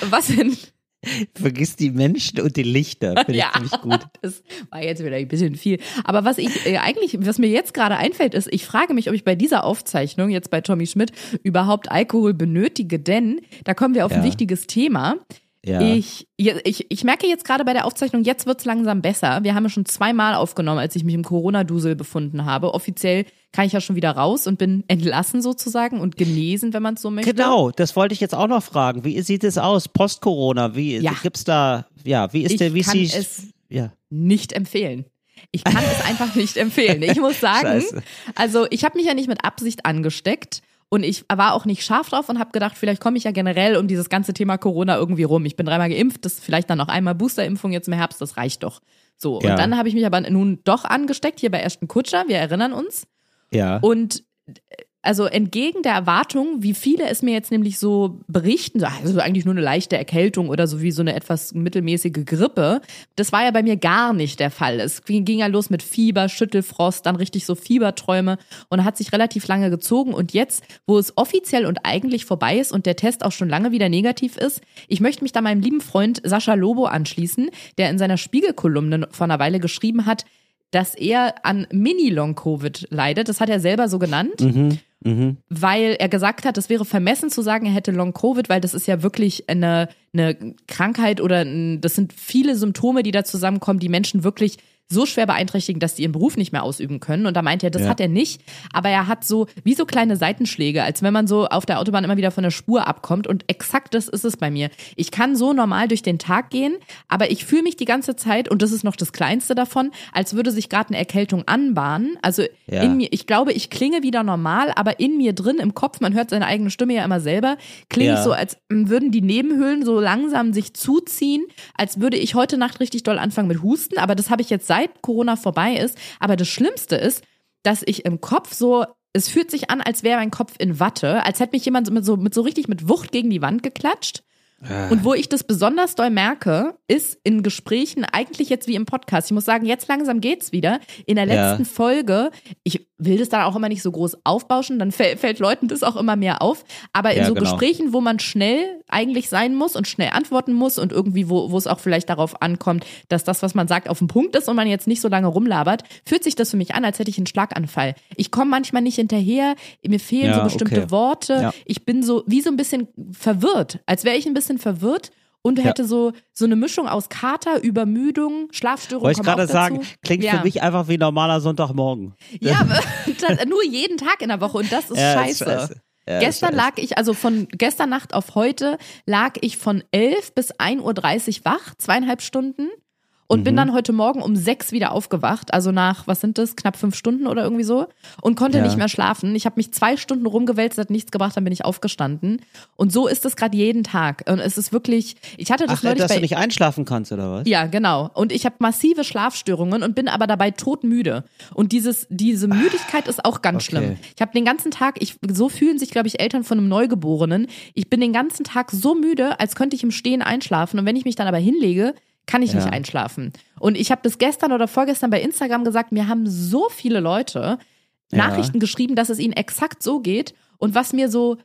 was denn? Vergiss die Menschen und die Lichter. Finde Ja. ich ziemlich gut. Das war jetzt wieder ein bisschen viel. Aber was ich äh, eigentlich, was mir jetzt gerade einfällt, ist, ich frage mich, ob ich bei dieser Aufzeichnung jetzt bei Tommy Schmidt überhaupt Alkohol benötige, denn da kommen wir auf ein Ja. wichtiges Thema. Ja. Ich, ich, ich merke jetzt gerade bei der Aufzeichnung, jetzt wird's langsam besser. Wir haben ja schon zweimal aufgenommen, als ich mich im Corona-Dusel befunden habe. Offiziell kann ich ja schon wieder raus und bin entlassen sozusagen und genesen, wenn man es so möchte. Genau, das wollte ich jetzt auch noch fragen. Wie sieht es aus Post-Corona? Wie Ja. gibt's da? Ja, wie ist Ich der? Wie kann sie? es Ja. nicht empfehlen. Ich kann es einfach nicht empfehlen. Ich muss sagen, Scheiße. also ich habe mich ja nicht mit Absicht angesteckt Und ich war auch nicht scharf drauf und habe gedacht, vielleicht komme ich ja generell um dieses ganze Thema Corona irgendwie rum. Ich bin dreimal geimpft, das vielleicht dann noch einmal Boosterimpfung jetzt im Herbst, das reicht doch. So, Ja. und dann habe ich mich aber nun doch angesteckt, hier bei Ashton Kutscher, wir erinnern uns. Ja. Und also entgegen der Erwartung, wie viele es mir jetzt nämlich so berichten, so, also eigentlich nur eine leichte Erkältung oder so wie so eine etwas mittelmäßige Grippe, das war ja bei mir gar nicht der Fall. Es ging ja los mit Fieber, Schüttelfrost, dann richtig so Fieberträume und hat sich relativ lange gezogen. Und jetzt, wo es offiziell und eigentlich vorbei ist und der Test auch schon lange wieder negativ ist, ich möchte mich da meinem lieben Freund Sascha Lobo anschließen, der in seiner Spiegelkolumne vor einer Weile geschrieben hat, dass er an Mini-Long-Covid leidet. Das hat er selber so genannt Mhm. Mhm. weil er gesagt hat, es wäre vermessen zu sagen, er hätte Long-Covid, weil das ist ja wirklich eine, eine Krankheit oder ein, das sind viele Symptome, die da zusammenkommen, die Menschen wirklich so schwer beeinträchtigen, dass die ihren Beruf nicht mehr ausüben können. Und da meint er, das Ja. hat er nicht, aber er hat so wie so kleine Seitenschläge, als wenn man so auf der Autobahn immer wieder von der Spur abkommt. Und exakt das ist es bei mir. Ich kann so normal durch den Tag gehen, aber ich fühle mich die ganze Zeit, und das ist noch das Kleinste davon, als würde sich gerade eine Erkältung anbahnen. Also Ja. in mir, ich glaube, ich klinge wieder normal, aber in mir drin, im Kopf, man hört seine eigene Stimme ja immer selber, klinge Ja. ich so, als mm, würden die Nebenhöhlen so langsam sich zuziehen, als würde ich heute Nacht richtig doll anfangen mit Husten. Aber das habe ich jetzt seit Corona vorbei ist. Aber das Schlimmste ist, dass ich im Kopf so, es fühlt sich an, als wäre mein Kopf in Watte, als hätte mich jemand mit so, mit so richtig mit Wucht gegen die Wand geklatscht. Und wo ich das besonders doll merke, ist in Gesprächen, eigentlich jetzt wie im Podcast. Ich muss sagen, jetzt langsam geht's wieder. In der Ja. letzten Folge, ich will das dann auch immer nicht so groß aufbauschen, dann fällt, fällt Leuten das auch immer mehr auf. Aber in Ja, so genau. Gesprächen, wo man schnell eigentlich sein muss und schnell antworten muss und irgendwie, wo, wo es auch vielleicht darauf ankommt, dass das, was man sagt, auf den Punkt ist und man jetzt nicht so lange rumlabert, fühlt sich das für mich an, als hätte ich einen Schlaganfall. Ich komme manchmal nicht hinterher, mir fehlen Ja, so bestimmte okay. Worte. Ja. Ich bin so wie so ein bisschen verwirrt, als wäre ich ein bisschen verwirrt und Ja. hätte so so eine Mischung aus Kater, Übermüdung, Schlafstörung. Wollte ich gerade sagen, klingt ja. für mich einfach wie ein normaler Sonntagmorgen. Ja, aber das, nur jeden Tag in der Woche und das ist Ja, scheiße. ist scheiße. Ja, gestern lag ich, also von gestern Nacht auf heute, lag ich von 11 bis 1.30 Uhr wach, zweieinhalb Stunden. Und bin Mhm. dann heute Morgen um sechs wieder aufgewacht, also nach, was sind das, knapp fünf Stunden oder irgendwie so, und konnte Ja. nicht mehr schlafen. Ich habe mich zwei Stunden rumgewälzt, hat nichts gebracht, dann bin ich aufgestanden. Und so ist es gerade jeden Tag. Und es ist wirklich, ich hatte das Ach, neulich dass bei du nicht einschlafen kannst, oder was? ja, genau. Und ich habe massive Schlafstörungen und bin aber dabei todmüde. Und dieses, diese Müdigkeit ist auch ganz okay. schlimm. Ich habe den ganzen Tag, ich, so fühlen sich, glaube ich, Eltern von einem Neugeborenen. Ich bin den ganzen Tag so müde, als könnte ich im Stehen einschlafen. Und wenn ich mich dann aber hinlege, kann ich Ja. nicht einschlafen. Und ich habe das gestern oder vorgestern bei Instagram gesagt, mir haben so viele Leute Ja. Nachrichten geschrieben, dass es ihnen exakt so geht. Und was mir so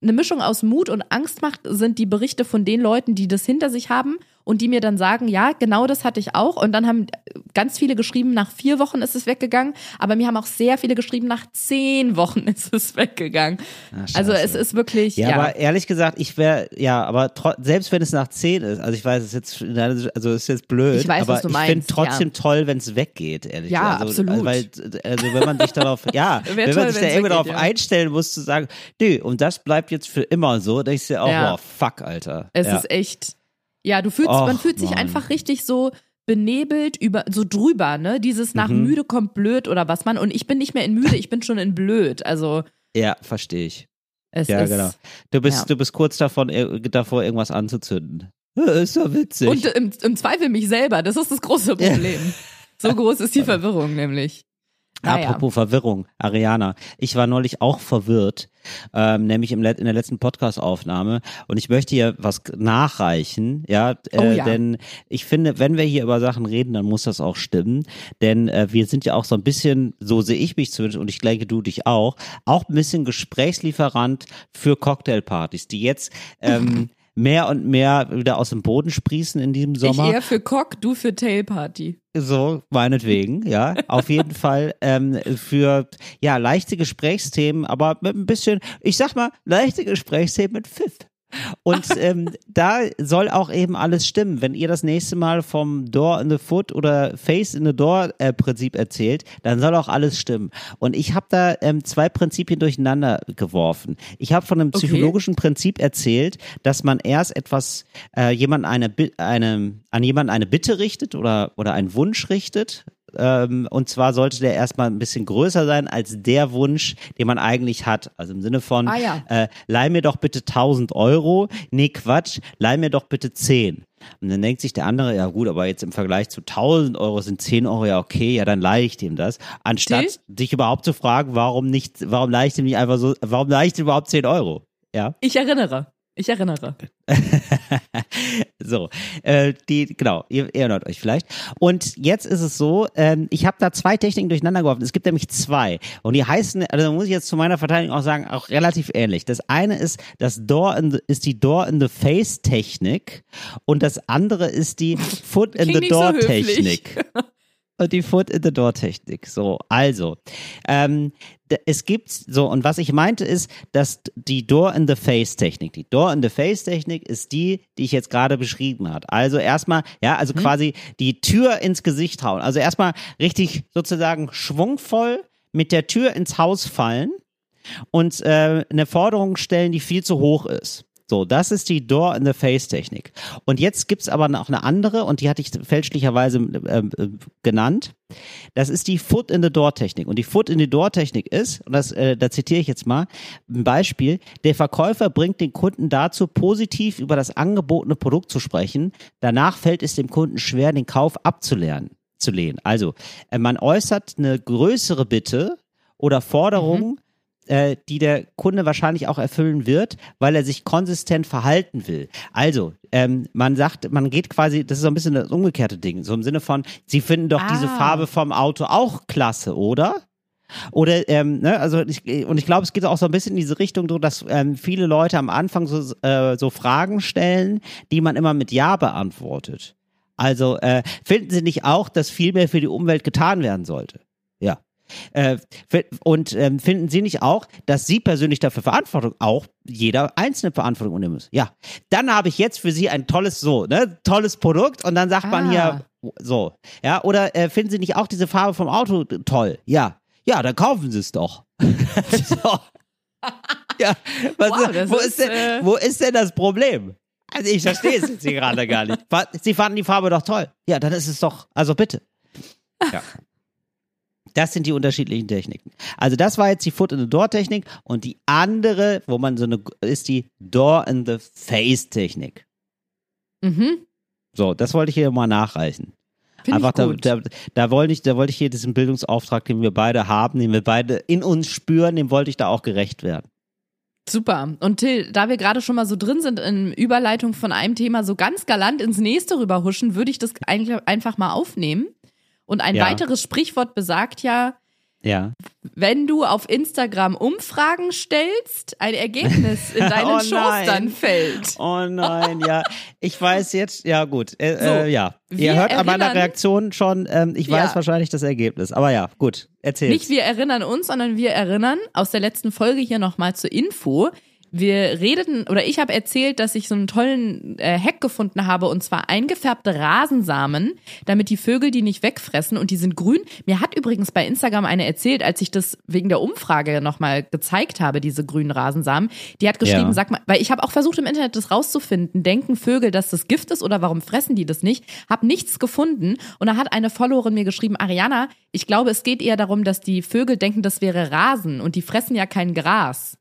eine Mischung aus Mut und Angst macht, sind die Berichte von den Leuten, die das hinter sich haben und die mir dann sagen, ja, genau das hatte ich auch. Und dann haben ganz viele geschrieben, nach vier Wochen ist es weggegangen. Aber mir haben auch sehr viele geschrieben, nach zehn Wochen ist es weggegangen. Ah, also es ist wirklich, Ja, ja. aber ehrlich gesagt, ich wäre, ja, aber selbst wenn es nach 10 ist, also ich weiß, es ist jetzt, also es ist jetzt blöd, Ich weiß, aber was du ich finde trotzdem toll, wenn es weggeht, ehrlich Ja, also, absolut. Weil, also wenn man sich darauf, ja, Wär wenn toll, man sich da irgendwie darauf ja. einstellen muss, zu sagen, nö, und das bleibt jetzt für immer so, da ich dir auch, Ja. boah, fuck, Alter. Es ja. ist echt, ja, du fühlst, Och, man fühlt sich Mann. einfach richtig so benebelt über so drüber, ne? Dieses nach Mhm. müde kommt blöd oder was man und ich bin nicht mehr in müde, ich bin schon in blöd. Also ja, verstehe ich. Ja, ist genau. Du bist, ja. du bist kurz davon, ir- davor, irgendwas anzuzünden. Ist so witzig. und im, im Zweifel mich selber, das ist das große Problem. So groß ist die Verwirrung nämlich. Naja. Apropos Verwirrung, Ariana. Ich war neulich auch verwirrt, ähm, nämlich im, Let- in der letzten Podcast-Aufnahme. Und ich möchte hier was nachreichen, ja, äh, Oh ja. denn ich finde, wenn wir hier über Sachen reden, dann muss das auch stimmen. Denn äh, wir sind ja auch so ein bisschen, so sehe ich mich zumindest und ich denke du dich auch, auch ein bisschen Gesprächslieferant für Cocktailpartys, die jetzt ähm, mehr und mehr wieder aus dem Boden sprießen in diesem Sommer. Ich eher für Cock, du für Tailparty. So, meinetwegen, ja. Auf jeden Fall ähm, für ja leichte Gesprächsthemen, aber mit ein bisschen, ich sag mal, leichte Gesprächsthemen mit Pfiff. Und ähm, da soll auch eben alles stimmen. Wenn ihr das nächste Mal vom Door in the Foot oder Face in the Door äh, Prinzip erzählt, dann soll auch alles stimmen. Und ich habe da ähm, zwei Prinzipien durcheinander geworfen. Ich habe von einem Okay. psychologischen Prinzip erzählt, dass man erst etwas, äh, jemand eine, eine, an jemanden eine Bitte richtet oder, oder einen Wunsch richtet, ähm, und zwar sollte der erstmal ein bisschen größer sein als der Wunsch, den man eigentlich hat. Also im Sinne von, Ah, ja. äh, leih mir doch bitte 1000 Euro. Nee, Quatsch, leih mir doch bitte 10. Und dann denkt sich der andere, ja gut, aber jetzt im Vergleich zu 1000 Euro sind 10 Euro ja okay, ja dann leihe ich dem das. Anstatt Till? dich überhaupt zu fragen, warum nicht, warum leihe ich dem nicht einfach so, warum leihe ich dem überhaupt 10 Euro? Ja. Ich erinnere. Ich erinnere. so, äh, die, genau, ihr erinnert euch vielleicht. Und jetzt ist es so, ähm, ich habe da zwei Techniken durcheinander geworfen. Es gibt nämlich zwei. Und die heißen, also da muss ich jetzt zu meiner Verteidigung auch sagen, auch relativ ähnlich. Das eine ist das Door in the, ist die Door in the Face Technik und das andere ist die Foot in Klingt the nicht so Door höflich. Technik. Und die Foot in the Door Technik. So, also, ähm, es gibt so, und was ich meinte ist, dass die Door in the Face Technik, die Door in the Face Technik ist die, die ich jetzt gerade beschrieben hat. Also erstmal, ja, also quasi die Tür ins Gesicht hauen. Also erstmal richtig sozusagen schwungvoll mit der Tür ins Haus fallen und äh, eine Forderung stellen, die viel zu hoch ist. So, das ist die Door in the Face Technik. Und jetzt gibt's aber noch eine andere und die hatte ich fälschlicherweise äh, genannt. Das ist die Foot in the Door Technik. Und die Foot in the Door Technik ist, und das, äh, da zitiere ich jetzt mal, ein Beispiel, der Verkäufer bringt den Kunden dazu, positiv über das angebotene Produkt zu sprechen. Danach fällt es dem Kunden schwer, den Kauf abzulernen, zu lehnen. Also, äh, man äußert eine größere Bitte oder Forderung, äh, die der Kunde wahrscheinlich auch erfüllen wird, weil er sich konsistent verhalten will. Also, ähm, man sagt, man geht quasi, das ist so ein bisschen das umgekehrte Ding, so im Sinne von, Sie finden doch diese Ah. Farbe vom Auto auch klasse, oder? Oder, ähm, ne, also ich, und ich glaube, es geht auch so ein bisschen in diese Richtung, so, dass ähm, viele Leute am Anfang so, äh, so Fragen stellen, die man immer mit Ja beantwortet. Also äh, finden Sie nicht auch, dass viel mehr für die Umwelt getan werden sollte? Ja. Äh, und ähm, finden Sie nicht auch, dass Sie persönlich dafür Verantwortung, auch jeder einzelne Verantwortung übernehmen muss? Ja. Dann habe ich jetzt für Sie ein tolles so, ne, tolles Produkt und dann sagt man Ah. hier so, ja. Oder äh, finden Sie nicht auch diese Farbe vom Auto toll? Ja. Ja, dann kaufen Sie es doch. so. Ja, was, Wow, wo, ist, ist denn, äh, wo ist denn das Problem? Also ich verstehe es jetzt hier gerade gar nicht. Sie fanden die Farbe doch toll. Ja, dann ist es doch, also bitte. Ja. Das sind die unterschiedlichen Techniken. Also das war jetzt die Foot in the Door Technik und die andere, wo man so eine, ist die Door in the Face Technik. Mhm. So, das wollte ich hier mal nachreichen. Finde Einfach ich da, da, da wollte ich, da wollte ich hier diesen Bildungsauftrag, den wir beide haben, den wir beide in uns spüren, dem wollte ich da auch gerecht werden. Super. Und Till, da wir gerade schon mal so drin sind in Überleitung von einem Thema so ganz galant ins nächste rüberhuschen, würde ich das eigentlich einfach mal aufnehmen. Und ein Ja. weiteres Sprichwort besagt ja, Ja. wenn du auf Instagram Umfragen stellst, ein Ergebnis in deinen Oh Schoß dann fällt. Oh nein, ja. Ich weiß jetzt, ja gut. Äh, So, äh, ja. Ihr hört an meiner erinnern- Reaktion schon, ähm, ich weiß Ja. wahrscheinlich das Ergebnis. Aber ja, gut. Erzähl. Nicht wir erinnern uns, sondern wir erinnern aus der letzten Folge hier nochmal zur Info. Wir redeten oder ich habe erzählt, dass ich so einen tollen äh, Hack gefunden habe und zwar eingefärbte Rasensamen, damit die Vögel die nicht wegfressen und die sind grün. Mir hat übrigens bei Instagram eine erzählt, als ich das wegen der Umfrage nochmal gezeigt habe, diese grünen Rasensamen. Die hat geschrieben, Ja. sag mal, weil ich habe auch versucht im Internet das rauszufinden, denken Vögel, dass das Gift ist oder warum fressen die das nicht? Hab nichts gefunden und da hat eine Followerin mir geschrieben, Ariana, ich glaube, es geht eher darum, dass die Vögel denken, das wäre Rasen und die fressen ja kein Gras.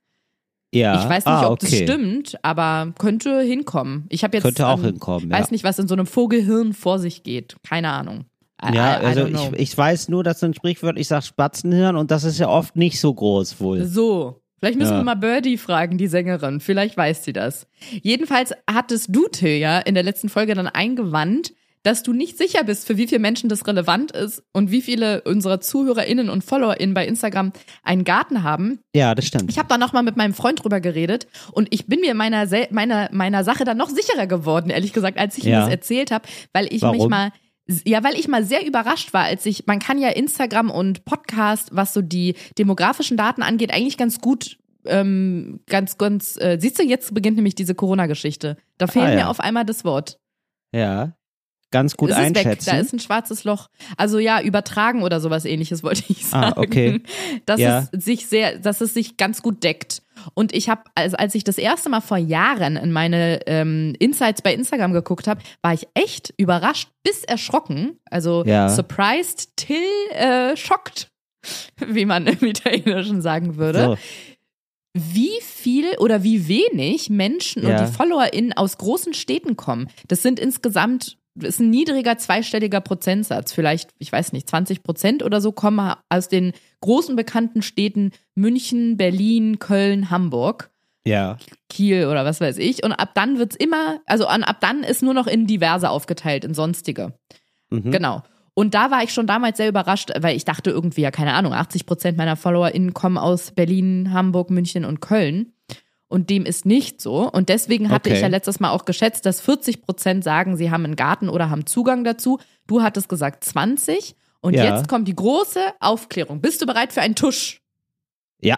Ja. Ich weiß nicht, ah, ob das okay. stimmt, aber könnte hinkommen. Ich habe jetzt Könnte auch ähm, hinkommen, weiß ja. nicht, was in so einem Vogelhirn vor sich geht. Keine Ahnung. I, Ja, I, I also ich, ich weiß nur, dass ein Sprichwort, ich sag Spatzenhirn und das ist ja oft nicht so groß wohl. So. Vielleicht müssen Ja. wir mal Birdie fragen, die Sängerin. Vielleicht weiß sie das. Jedenfalls hattest du, Till, ja in der letzten Folge dann eingewandt, dass du nicht sicher bist, für wie viele Menschen das relevant ist und wie viele unserer ZuhörerInnen und FollowerInnen bei Instagram einen Garten haben. Ja, das stimmt. Ich habe da nochmal mit meinem Freund drüber geredet und ich bin mir meiner, meiner, meiner Sache dann noch sicherer geworden, ehrlich gesagt, als ich ihm Ja. das erzählt habe, weil ich mich Warum? mal ja, weil ich mal sehr überrascht war, als ich, man kann ja Instagram und Podcast, was so die demografischen Daten angeht, eigentlich ganz gut, ähm, ganz, ganz, äh, siehst du, jetzt beginnt nämlich diese Corona-Geschichte. Da fehlt Ah, ja. mir auf einmal das Wort. ja. Ganz gut es ist einschätzen. Weg. Da ist ein schwarzes Loch. Also ja, übertragen oder sowas ähnliches wollte ich Ah, sagen. okay. Dass Ja. es sich sehr, dass es sich ganz gut deckt. Und ich habe, als, als ich das erste Mal vor Jahren in meine ähm, Insights bei Instagram geguckt habe, war ich echt überrascht bis erschrocken. Also Ja. surprised till äh, shocked, wie man im Italienischen sagen würde so. wie viel oder wie wenig Menschen Ja. und die FollowerInnen aus großen Städten kommen. Das sind insgesamt, ist ein niedriger zweistelliger Prozentsatz. Vielleicht, ich weiß nicht, 20 Prozent oder so kommen aus den großen bekannten Städten München, Berlin, Köln, Hamburg. Ja. Kiel oder was weiß ich. Und ab dann wird's immer, also an, ab dann ist nur noch in diverse aufgeteilt, in sonstige. Mhm. Genau. Und da war ich schon damals sehr überrascht, weil ich dachte irgendwie, ja, keine Ahnung, 80 Prozent meiner FollowerInnen kommen aus Berlin, Hamburg, München und Köln. Und dem ist nicht so. Und deswegen hatte Okay. ich ja letztes Mal auch geschätzt, dass 40 Prozent sagen, sie haben einen Garten oder haben Zugang dazu. Du hattest gesagt 20. Und Ja. jetzt kommt die große Aufklärung. Bist du bereit für einen Tusch? Ja.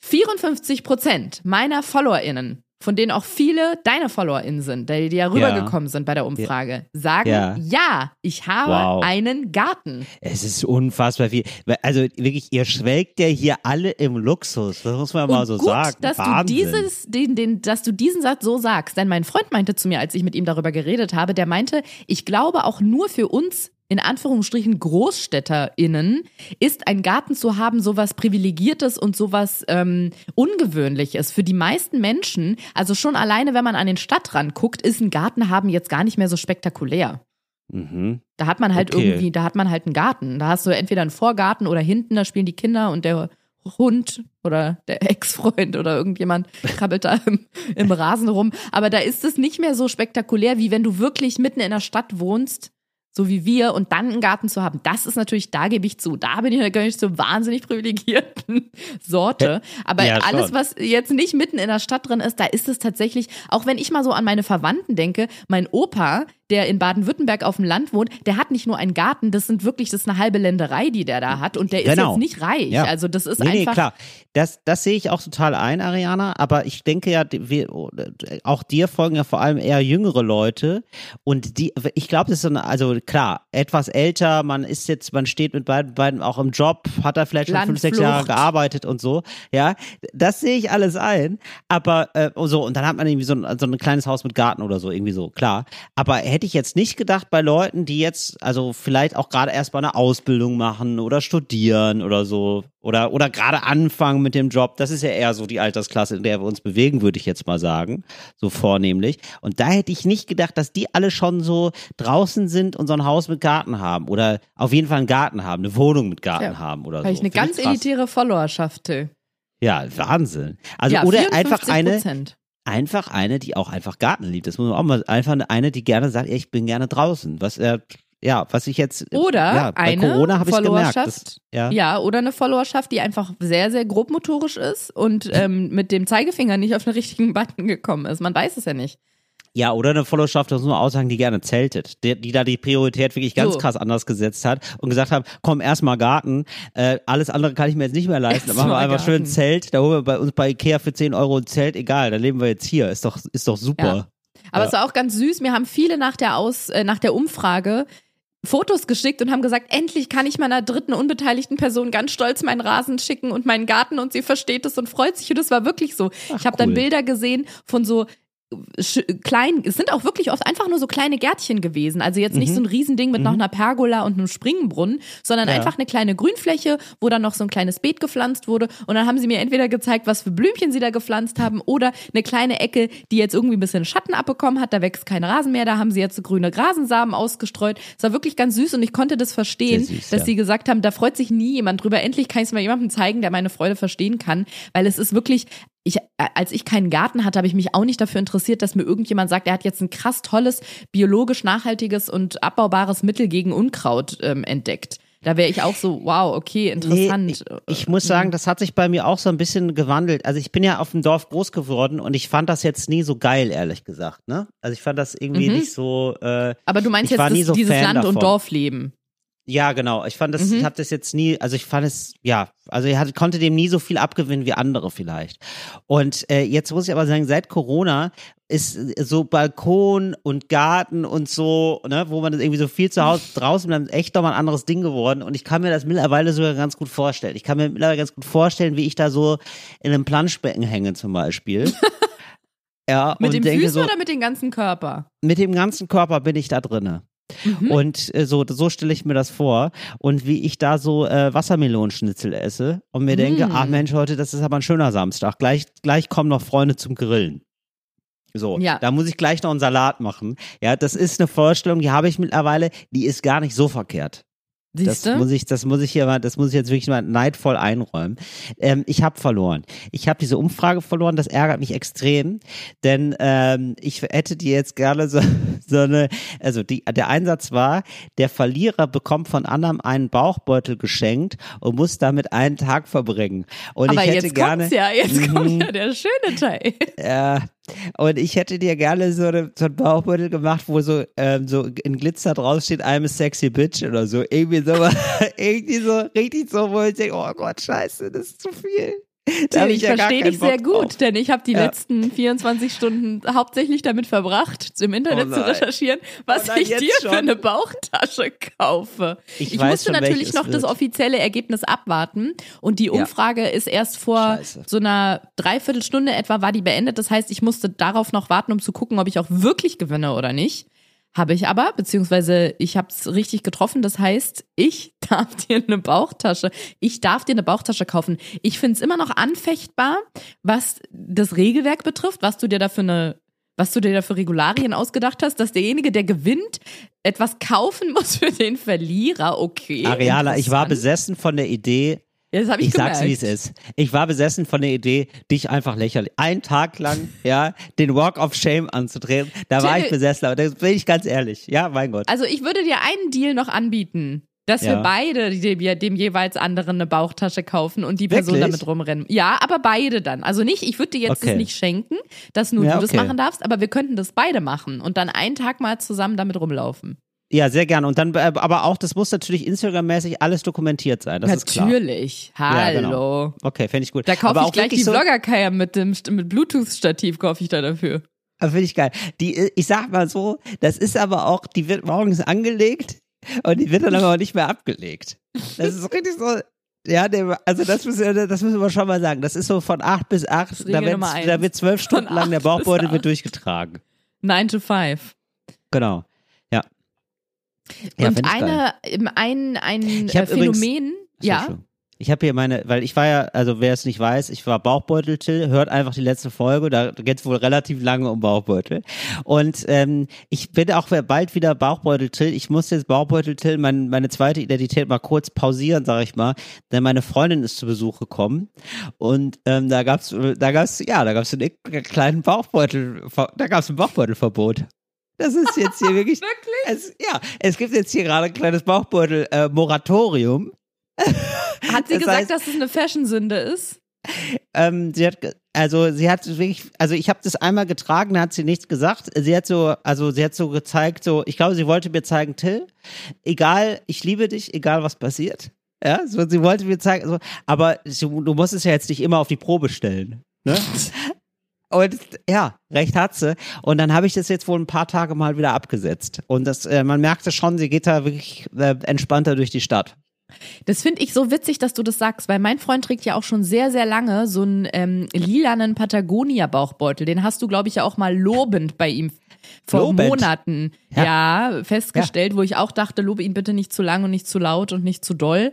54 Prozent meiner FollowerInnen, von denen auch viele deine FollowerInnen sind, die, die ja rübergekommen sind bei der Umfrage, sagen, Ja. ja, ich habe Wow. einen Garten. Es ist unfassbar viel. Also wirklich, ihr schwelgt ja hier alle im Luxus. Das muss man mal Und so gut, sagen. dass Wahnsinn. du dieses, den, den, dass du diesen Satz so sagst. Denn mein Freund meinte zu mir, als ich mit ihm darüber geredet habe, der meinte, ich glaube auch nur für uns in Anführungsstrichen GroßstädterInnen ist ein Garten zu haben sowas Privilegiertes und sowas ähm, Ungewöhnliches. Für die meisten Menschen, also schon alleine, wenn man an den Stadtrand guckt, ist ein Garten haben jetzt gar nicht mehr so spektakulär. Mhm. Da hat man halt Okay. irgendwie, da hat man halt einen Garten. Da hast du entweder einen Vorgarten oder hinten, da spielen die Kinder und der Hund oder der Ex-Freund oder irgendjemand krabbelt da im, im Rasen rum. Aber da ist es nicht mehr so spektakulär, wie wenn du wirklich mitten in der Stadt wohnst, so wie wir, und dann einen Garten zu haben. Das ist natürlich, da gebe ich zu. Da bin ich natürlich zur wahnsinnig privilegierten Sorte. Aber Ja, alles, was jetzt nicht mitten in der Stadt drin ist, da ist es tatsächlich, auch wenn ich mal so an meine Verwandten denke, mein Opa, der in Baden-Württemberg auf dem Land wohnt, der hat nicht nur einen Garten, das sind wirklich, das ist eine halbe Länderei, die der da hat und der ist Genau. jetzt nicht reich. Ja. Also das ist Nee, nee, einfach. klar. Das, das sehe ich auch total ein, Ariana. Aber ich denke ja, wir, auch dir folgen ja vor allem eher jüngere Leute. Und die, ich glaube, das ist so eine, also klar, etwas älter, man ist jetzt, man steht mit beiden, beiden auch im Job, hat da vielleicht schon fünf, sechs Jahre Landflucht. gearbeitet und so. Ja, das sehe ich alles ein. Aber äh, so, und dann hat man irgendwie so ein, so ein kleines Haus mit Garten oder so, irgendwie so, klar. Aber hätte ich jetzt nicht gedacht bei Leuten, die jetzt, also vielleicht auch gerade erst mal eine Ausbildung machen oder studieren oder so. Oder, oder gerade anfangen mit dem Job. Das ist ja eher so die Altersklasse, in der wir uns bewegen, würde ich jetzt mal sagen. So vornehmlich. Und da hätte ich nicht gedacht, dass die alle schon so draußen sind und so ein Haus mit Garten haben. Oder auf jeden Fall einen Garten haben, eine Wohnung mit Garten Ja. haben oder so. ich eine Finde ganz krass. elitäre Followerschaft, Till. Ja, Wahnsinn. Also, ja, oder 54 einfach eine. Einfach eine, die auch einfach Garten liebt. Das muss man auch mal, einfach eine, die gerne sagt, ich bin gerne draußen. Was, äh, ja, was ich jetzt, Oder ja, bei eine Corona habe ich gemerkt. Followerschaft, Das, ja. Ja, oder eine Followerschaft, die einfach sehr, sehr grobmotorisch ist und ähm, mit dem Zeigefinger nicht auf den richtigen Button gekommen ist. Man weiß es ja nicht. Ja, oder eine Followerschaft, das muss man auch sagen, die gerne zeltet. Die, die da die Priorität wirklich ganz So. krass anders gesetzt hat und gesagt haben, komm, erstmal Garten, äh, alles andere kann ich mir jetzt nicht mehr leisten. Dann machen wir einfach schön ein Garten. Zelt, da holen wir bei uns bei Ikea für 10 Euro ein Zelt, egal, dann leben wir jetzt hier. Ist doch, ist doch super. Ja. Aber es war auch ganz süß. Mir haben viele nach der Aus, äh, nach der Umfrage Fotos geschickt und haben gesagt, endlich kann ich meiner dritten unbeteiligten Person ganz stolz meinen Rasen schicken und meinen Garten und sie versteht es und freut sich. Und es war wirklich so. Ach, ich habe dann cool. Bilder gesehen von so klein, es sind auch wirklich oft einfach nur so kleine Gärtchen gewesen. Also jetzt nicht so ein Riesending mit noch einer Pergola und einem Springbrunnen, sondern Mhm. Ja. einfach eine kleine Grünfläche, wo dann noch so ein kleines Beet gepflanzt wurde. Und dann haben sie mir entweder gezeigt, was für Blümchen sie da gepflanzt haben oder eine kleine Ecke, die jetzt irgendwie ein bisschen Schatten abbekommen hat. Da wächst kein Rasen mehr. Da haben sie jetzt so grüne Rasensamen ausgestreut. Es war wirklich ganz süß und ich konnte das verstehen, süß, dass ja. sie gesagt haben, da freut sich nie jemand drüber. Endlich kann ich es mal jemandem zeigen, der meine Freude verstehen kann, weil es ist wirklich ich, als ich keinen Garten hatte, habe ich mich auch nicht dafür interessiert, dass mir irgendjemand sagt, er hat jetzt ein krass tolles, biologisch nachhaltiges und abbaubares Mittel gegen Unkraut ähm, entdeckt. Da wäre ich auch so, wow, okay, interessant. Nee, ich, ich muss sagen, das hat sich bei mir auch so ein bisschen gewandelt. Also ich bin ja auf dem Dorf groß geworden und ich fand das jetzt nie so geil, ehrlich gesagt. Ne? Also ich fand das irgendwie Mhm. nicht so. Äh, Aber du meinst jetzt das, so dieses Fan Land- und davon. Dorfleben. Ja, genau. Ich fand das, Mhm. ich habe das jetzt nie, also ich fand es, ja, also ich hatte, konnte dem nie so viel abgewinnen wie andere vielleicht. Und äh, jetzt muss ich aber sagen, seit Corona ist äh, so Balkon und Garten und so, ne, wo man das irgendwie so viel zu Hause draußen bleibt, echt nochmal ein anderes Ding geworden. Und ich kann mir das mittlerweile sogar ganz gut vorstellen. Ich kann mir mittlerweile ganz gut vorstellen, wie ich da so in einem Planschbecken hänge zum Beispiel. ja, Mit und dem denke Füßen so, oder mit dem ganzen Körper? mit dem ganzen Körper bin ich da drinne. Mhm. Und äh, so, so stelle ich mir das vor. Und wie ich da so äh, Wassermelonenschnitzel esse und mir denke, Mm. ach Mensch, heute, das ist aber ein schöner Samstag. Gleich, gleich kommen noch Freunde zum Grillen. So, Ja. da muss ich gleich noch einen Salat machen. Ja, das ist eine Vorstellung, die habe ich mittlerweile, die ist gar nicht so verkehrt. Das Siehst muss ich, das muss ich hier mal, das muss ich jetzt wirklich mal neidvoll einräumen. Ähm, ich habe verloren. Ich habe diese Umfrage verloren. Das ärgert mich extrem, denn ähm, ich hätte dir jetzt gerne so, so eine, also die, der Einsatz war, der Verlierer bekommt von anderem einen Bauchbeutel geschenkt und muss damit einen Tag verbringen. Und Aber ich hätte jetzt gerne, kommt's ja, jetzt Mhm. kommt ja der schöne Teil. äh, und ich hätte dir gerne so, eine, so einen Bauchbeutel gemacht, wo so, ähm, so in Glitzer draufsteht, I'm a sexy bitch oder so. Irgendwie so, irgendwie so, richtig so, wo ich denke, oh Gott, scheiße, das ist zu viel. Da hab ich ja verstehe dich sehr gut, drauf. denn ich habe die Ja. letzten 24 Stunden hauptsächlich damit verbracht, im Internet Oh zu recherchieren, was Oh nein, ich dir für schon. eine Bauchtasche kaufe. Ich Ich, musste schon, natürlich noch das wird. offizielle Ergebnis abwarten und die Umfrage ist erst vor Scheiße. so einer Dreiviertelstunde etwa war die beendet. Das heißt, ich musste darauf noch warten, um zu gucken, ob ich auch wirklich gewinne oder nicht. Habe ich aber, beziehungsweise ich habe es richtig getroffen. Das heißt, ich darf dir eine Bauchtasche, ich darf dir eine Bauchtasche kaufen. Ich finde es immer noch anfechtbar, was das Regelwerk betrifft, was du dir da für eine, was du dir da für Regularien ausgedacht hast, dass derjenige, der gewinnt, etwas kaufen muss für den Verlierer. Okay. Ariana, ich war besessen von der Idee, Ja, das habe ich, ich sag's wie es ist. Ich war besessen von der Idee, dich einfach lächerlich, einen Tag lang, ja, den Walk of Shame anzudrehen. Da war ich besessen, aber das bin ich ganz ehrlich. Ja, mein Gott. Also ich würde dir einen Deal noch anbieten, dass Ja. wir beide dem, dem jeweils anderen eine Bauchtasche kaufen und die Person Wirklich? damit rumrennen. Ja, aber beide dann. Also nicht, ich würde dir jetzt Okay. das nicht schenken, dass nur Ja, du das okay. machen darfst, aber wir könnten das beide machen und dann einen Tag mal zusammen damit rumlaufen. Ja, sehr gerne. Und dann, äh, aber auch, das muss natürlich Instagram-mäßig alles dokumentiert sein. Das ist klar. Natürlich. Ja, Hallo. genau. Okay, fände ich gut. Da kaufe ich auch gleich die so, Vloggerkeier mit dem mit Bluetooth-Stativ kaufe ich da dafür. Finde ich geil. Die, ich sag mal so, das ist aber auch, die wird morgens angelegt und die wird dann aber auch nicht mehr abgelegt. Das ist richtig so. Ja, also das müssen, wir, das müssen wir schon mal sagen. Das ist so von acht bis acht. Da wird, da wird zwölf Stunden lang der Bauchbeutel wird durchgetragen. Nine to five. Genau. Ja. Und eine, im- ein, ein Ich äh, übrigens- Phänomen, Achso, ja. Ich habe hier meine, weil ich war ja, also wer es nicht weiß, ich war Bauchbeutel-Till, hört einfach die letzte Folge, da geht's wohl relativ lange um Bauchbeutel. Und ähm, ich bin auch bald wieder Bauchbeutel-Till. Ich muss jetzt Bauchbeutel-Till, mein, meine zweite Identität mal kurz pausieren, sag ich mal, denn meine Freundin ist zu Besuch gekommen und ähm, da gab's, da gab's, ja, da gab's einen kleinen Bauchbeutel, da gab's ein Bauchbeutelverbot. Das ist jetzt hier wirklich. Wirklich? Es, ja, es gibt jetzt hier gerade ein kleines Bauchbeutel-Moratorium. Hat sie Das gesagt, heißt- dass es eine Fashion-Sünde ist? Ähm, sie hat, also sie hat wirklich, also ich habe das einmal getragen, da hat sie nichts gesagt. Sie hat so, also sie hat so gezeigt, so, ich glaube, sie wollte mir zeigen, Till, egal, ich liebe dich, egal was passiert. Ja, so, sie wollte mir zeigen, so, aber du, du musst es ja jetzt nicht immer auf die Probe stellen. Ne? Und ja, recht hat sie. Und dann habe ich das jetzt wohl ein paar Tage mal wieder abgesetzt. Und das, äh, man merkte schon, sie geht da wirklich äh, entspannter durch die Stadt. Das finde ich so witzig, dass du das sagst, weil mein Freund trägt ja auch schon sehr, sehr lange so einen ähm, lilanen Patagonia-Bauchbeutel. Den hast du, glaube ich, ja auch mal lobend bei ihm vor Lobend? Monaten Ja. ja. festgestellt, wo ich auch dachte, lobe ihn bitte nicht zu lang und nicht zu laut und nicht zu doll.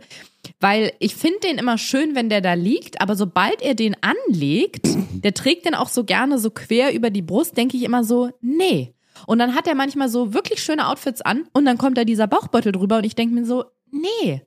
Weil ich finde den immer schön, wenn der da liegt, aber sobald er den anlegt, der trägt den auch so gerne so quer über die Brust, denke ich immer so, nee. Und dann hat er manchmal so wirklich schöne Outfits an und dann kommt da dieser Bauchbeutel drüber und ich denke mir so, nee.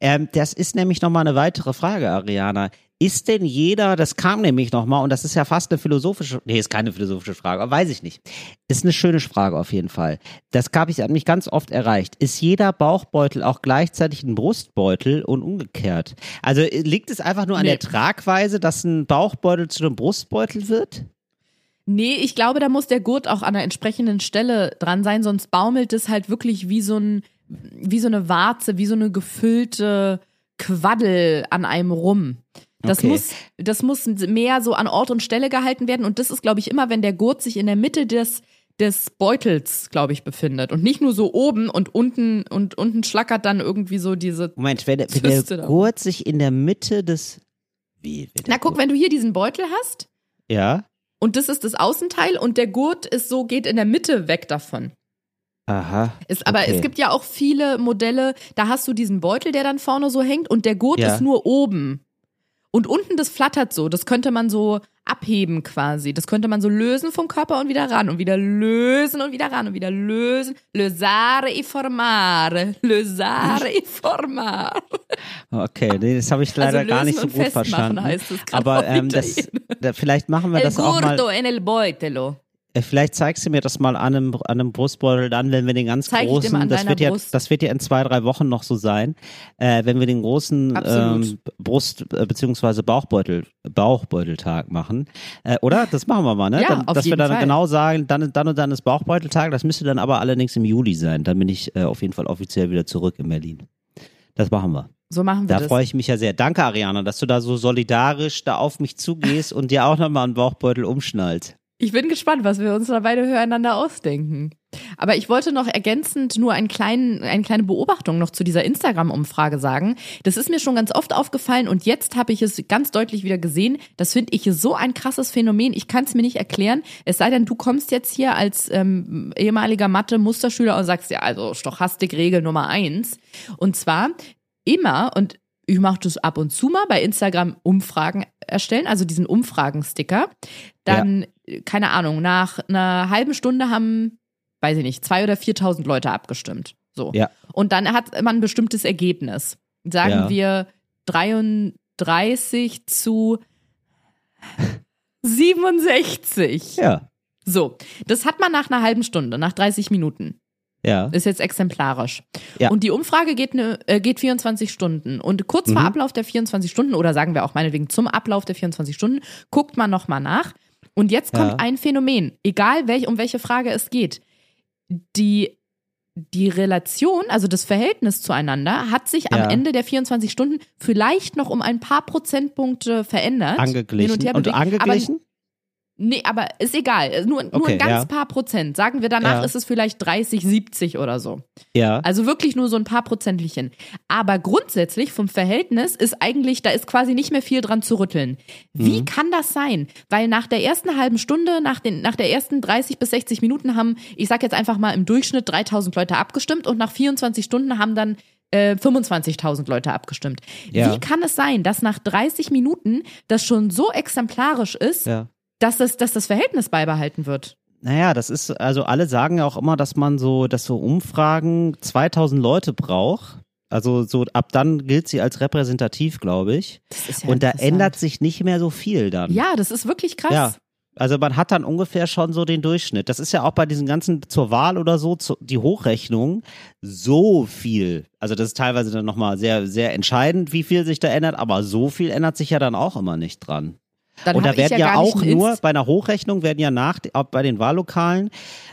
Ähm, das ist nämlich nochmal eine weitere Frage, Ariana. Ist denn jeder, das kam nämlich nochmal, und das ist ja fast eine philosophische, nee, ist keine philosophische Frage, aber weiß ich nicht. Ist eine schöne Frage auf jeden Fall. Das habe ich hat mich ganz oft erreicht. Ist jeder Bauchbeutel auch gleichzeitig ein Brustbeutel und umgekehrt? Also äh, liegt es einfach nur an Nee. der Tragweise, dass ein Bauchbeutel zu einem Brustbeutel wird? Nee, ich glaube, da muss der Gurt auch an der entsprechenden Stelle dran sein, sonst baumelt es halt wirklich wie so ein wie so eine Warze, wie so eine gefüllte Quaddel an einem rum. Das Okay. muss, das muss mehr so an Ort und Stelle gehalten werden. Und das ist, glaube ich, immer, wenn der Gurt sich in der Mitte des, des Beutels, glaube ich, befindet. Und nicht nur so oben und unten, und unten schlackert dann irgendwie so diese. Moment, wenn, der- wenn der. Gurt sich in der Mitte des. Wie? Na, guck, Gurt- wenn du hier diesen Beutel hast, Ja. und das ist das Außenteil, und der Gurt ist so, geht in der Mitte weg davon. Aha. Ist, aber Okay. es gibt ja auch viele Modelle, da hast du diesen Beutel, der dann vorne so hängt und der Gurt Ja. ist nur oben. Und unten, das flattert so. Das könnte man so abheben quasi. Das könnte man so lösen vom Körper und wieder ran und wieder lösen und wieder ran und wieder lösen. Lösare e formare. Lösare e formare. Okay, nee, das habe ich leider also gar nicht so gut verstanden. Aber ähm, das, da, vielleicht machen wir El das auch mal. en el boitelo. Äh, Vielleicht zeigst du mir das mal an einem, an einem Brustbeutel dann, wenn wir den ganz Zeig großen, das wird ja, Brust. das wird ja in zwei, drei Wochen noch so sein, äh, wenn wir den großen ähm, Brust- äh, beziehungsweise Bauchbeutel, Bauchbeuteltag machen. Äh, oder? Das machen wir mal, ne? Ja, dann, dass wir dann Fall. genau sagen, dann, dann und dann ist Bauchbeuteltag, das müsste dann aber allerdings im Juli sein. Dann bin ich äh, auf jeden Fall offiziell wieder zurück in Berlin. Das machen wir. So machen wir Da das. freue ich mich ja sehr. Danke, Ariana, dass du da so solidarisch da auf mich zugehst und dir auch nochmal einen Bauchbeutel umschnallst. Ich bin gespannt, was wir uns da beide füreinander ausdenken. Aber ich wollte noch ergänzend nur einen kleinen, eine kleine Beobachtung noch zu dieser Instagram-Umfrage sagen. Das ist mir schon ganz oft aufgefallen und jetzt habe ich es ganz deutlich wieder gesehen. Das finde ich so ein krasses Phänomen. Ich kann es mir nicht erklären. Es sei denn, du kommst jetzt hier als ähm, ehemaliger Mathe-Musterschüler und sagst ja, also Stochastikregel Nummer eins. Und zwar immer, und ich mache das ab und zu mal bei Instagram Umfragen erstellen, also diesen Umfragensticker. Dann, keine Ahnung, nach einer halben Stunde haben, weiß ich nicht, zwei oder 4.000 Leute abgestimmt. So. Ja. Und dann hat man ein bestimmtes Ergebnis. Sagen Ja. wir 33 zu 67. Ja, So, das hat man nach einer halben Stunde, nach 30 Minuten. ja. Ist jetzt exemplarisch. Ja. Und die Umfrage geht, ne, äh, geht 24 Stunden. Und kurz vor Mhm. Ablauf der 24 Stunden, oder sagen wir auch meinetwegen zum Ablauf der 24 Stunden, guckt man nochmal nach. Und jetzt kommt Ja. ein Phänomen, egal welch, um welche Frage es geht. Die, die Relation, also das Verhältnis zueinander, hat sich Ja. am Ende der 24 Stunden vielleicht noch um ein paar Prozentpunkte verändert. Angeglichen. und Und angeglichen? Nee, aber ist egal. Nur, nur Okay, ein ganz ja. paar Prozent. Sagen wir danach Ja. ist es vielleicht 30, 70 oder so. ja. Also wirklich nur so ein paar Prozentlichen. Aber grundsätzlich vom Verhältnis ist eigentlich, da ist quasi nicht mehr viel dran zu rütteln. Wie Mhm. kann das sein? Weil nach der ersten halben Stunde, nach, den, nach der ersten 30 bis 60 Minuten haben, ich sag jetzt einfach mal im Durchschnitt 3000 Leute abgestimmt und nach 24 Stunden haben dann äh, 25.000 Leute abgestimmt. Ja. Wie kann es sein, dass nach 30 Minuten das schon so exemplarisch ist, ja. Dass, das, dass das Verhältnis beibehalten wird? Naja, das ist, also alle sagen ja auch immer, dass man so, dass so Umfragen 2000 Leute braucht. Also so ab dann gilt sie als repräsentativ, glaube ich. Das ist ja Und da ändert sich nicht mehr so viel dann. Ja, das ist wirklich krass. Ja. Also man hat dann ungefähr schon so den Durchschnitt. Das ist ja auch bei diesen ganzen zur Wahl oder so, zu, die Hochrechnung, so viel. Also das ist teilweise dann nochmal sehr, sehr entscheidend, wie viel sich da ändert, aber so viel ändert sich ja dann auch immer nicht dran. Dann Und da werden ja, nicht auch nur, bei einer Hochrechnung werden ja nach, auch bei den Wahllokalen,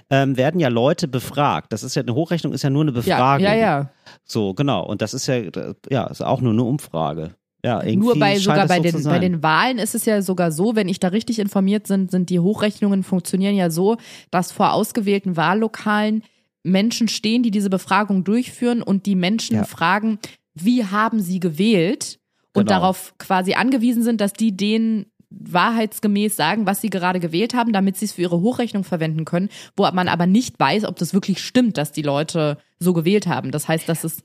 ähm, werden ja Leute befragt. Das ist ja, eine Hochrechnung ist ja nur eine ja, Befragung. ja, ja. So, genau. Und das ist ja, ja, ist auch nur eine Umfrage. Ja, irgendwie Nur bei sogar bei so den bei den Wahlen ist es ja sogar so, wenn ich da richtig informiert bin, sind die Hochrechnungen funktionieren ja so, dass vor ausgewählten Wahllokalen Menschen stehen, die diese Befragung durchführen und die Menschen Ja. fragen, wie haben sie gewählt und Genau. darauf quasi angewiesen sind, dass die denen wahrheitsgemäß sagen, was sie gerade gewählt haben, damit sie es für ihre Hochrechnung verwenden können, wo man aber nicht weiß, ob das wirklich stimmt, dass die Leute so gewählt haben. Das heißt, dass es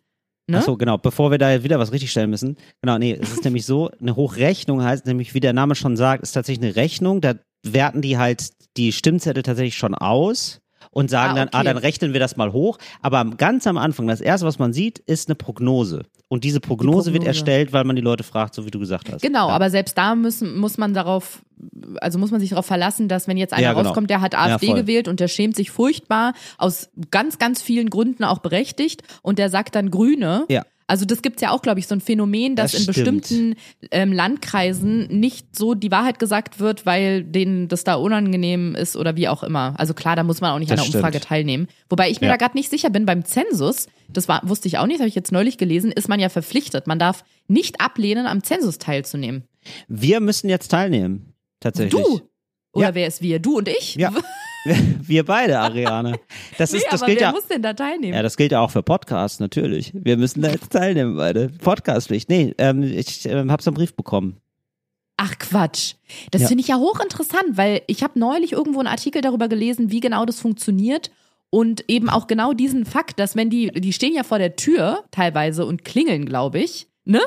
ne? Ach so, genau, bevor wir da wieder was richtigstellen müssen. Genau, nee, es ist nämlich so, eine Hochrechnung heißt nämlich, wie der Name schon sagt, ist tatsächlich eine Rechnung, da werten die halt die Stimmzettel tatsächlich schon aus und sagen Ah, dann, ah, okay. dann rechnen wir das mal hoch. Aber ganz am Anfang, das erste, was man sieht, ist eine Prognose. Und diese Prognose, wird Prognose. erstellt, weil man die Leute fragt, so wie du gesagt hast. Genau, ja. aber selbst da müssen, muss man darauf, also muss man sich darauf verlassen, dass wenn jetzt einer Ja, genau. rauskommt, der hat AfD voll. gewählt und der schämt sich furchtbar, aus ganz, ganz vielen Gründen auch berechtigt und der sagt dann Grüne. Ja. Also das gibt's ja auch, glaube ich, so ein Phänomen, dass Das in stimmt. bestimmten ähm, Landkreisen nicht so die Wahrheit gesagt wird, weil denen das da unangenehm ist oder wie auch immer. Also klar, da muss man auch nicht Das an der Umfrage stimmt. teilnehmen. Wobei ich mir Ja. da gerade nicht sicher bin, beim Zensus, das war, wusste ich auch nicht, habe ich jetzt neulich gelesen, ist man ja verpflichtet. Man darf nicht ablehnen, am Zensus teilzunehmen. Wir müssen jetzt teilnehmen. Tatsächlich. Du! Oder Ja. wer ist wir? Du und ich? Ja. Wir beide, Ariane. Das, Nee, ist, das aber gilt wer ja. muss denn da teilnehmen? Ja, das gilt ja auch für Podcasts, natürlich. Wir müssen da jetzt teilnehmen, beide. Podcastpflicht. Nee, ähm, ich ähm, habe so einen Brief bekommen. Ach Quatsch. Das Ja. finde ich ja hochinteressant, weil ich habe neulich irgendwo einen Artikel darüber gelesen, wie genau das funktioniert. Und eben auch genau diesen Fakt, dass wenn die, die stehen ja vor der Tür teilweise und klingeln, glaube ich. Ne?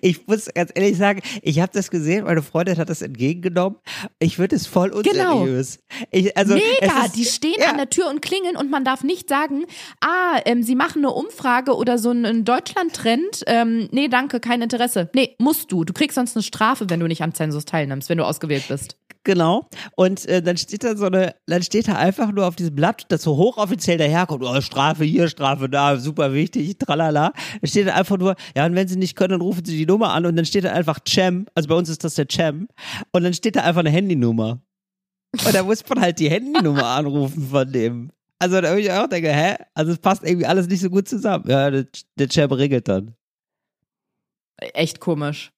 Ich muss ganz ehrlich sagen, ich habe das gesehen, meine Freundin hat das entgegengenommen. Ich würde es voll Genau. unseriös. Ich, also, Mega, ist, die stehen ja. an der Tür und klingeln und man darf nicht sagen, ah, ähm, sie machen eine Umfrage oder so einen Deutschland-Trend. Ähm, nee, danke, kein Interesse. Nee, musst du. Du kriegst sonst eine Strafe, wenn du nicht am Zensus teilnimmst, wenn du ausgewählt bist. Genau. Und äh, dann steht da so eine, dann steht da einfach nur auf diesem Blatt, das so hochoffiziell daherkommt, oh, Strafe hier, Strafe da, super wichtig, tralala. Da steht da einfach nur, ja, und wenn sie nicht können, dann rufen sie die Nummer an und dann steht da einfach Cem, also bei uns ist das der Cem, und dann steht da einfach eine Handynummer. Und da muss man halt die Handynummer anrufen von dem. Also da habe ich auch denke, hä? Also es passt irgendwie alles nicht so gut zusammen. Ja, der, der Cem regelt dann. Echt komisch.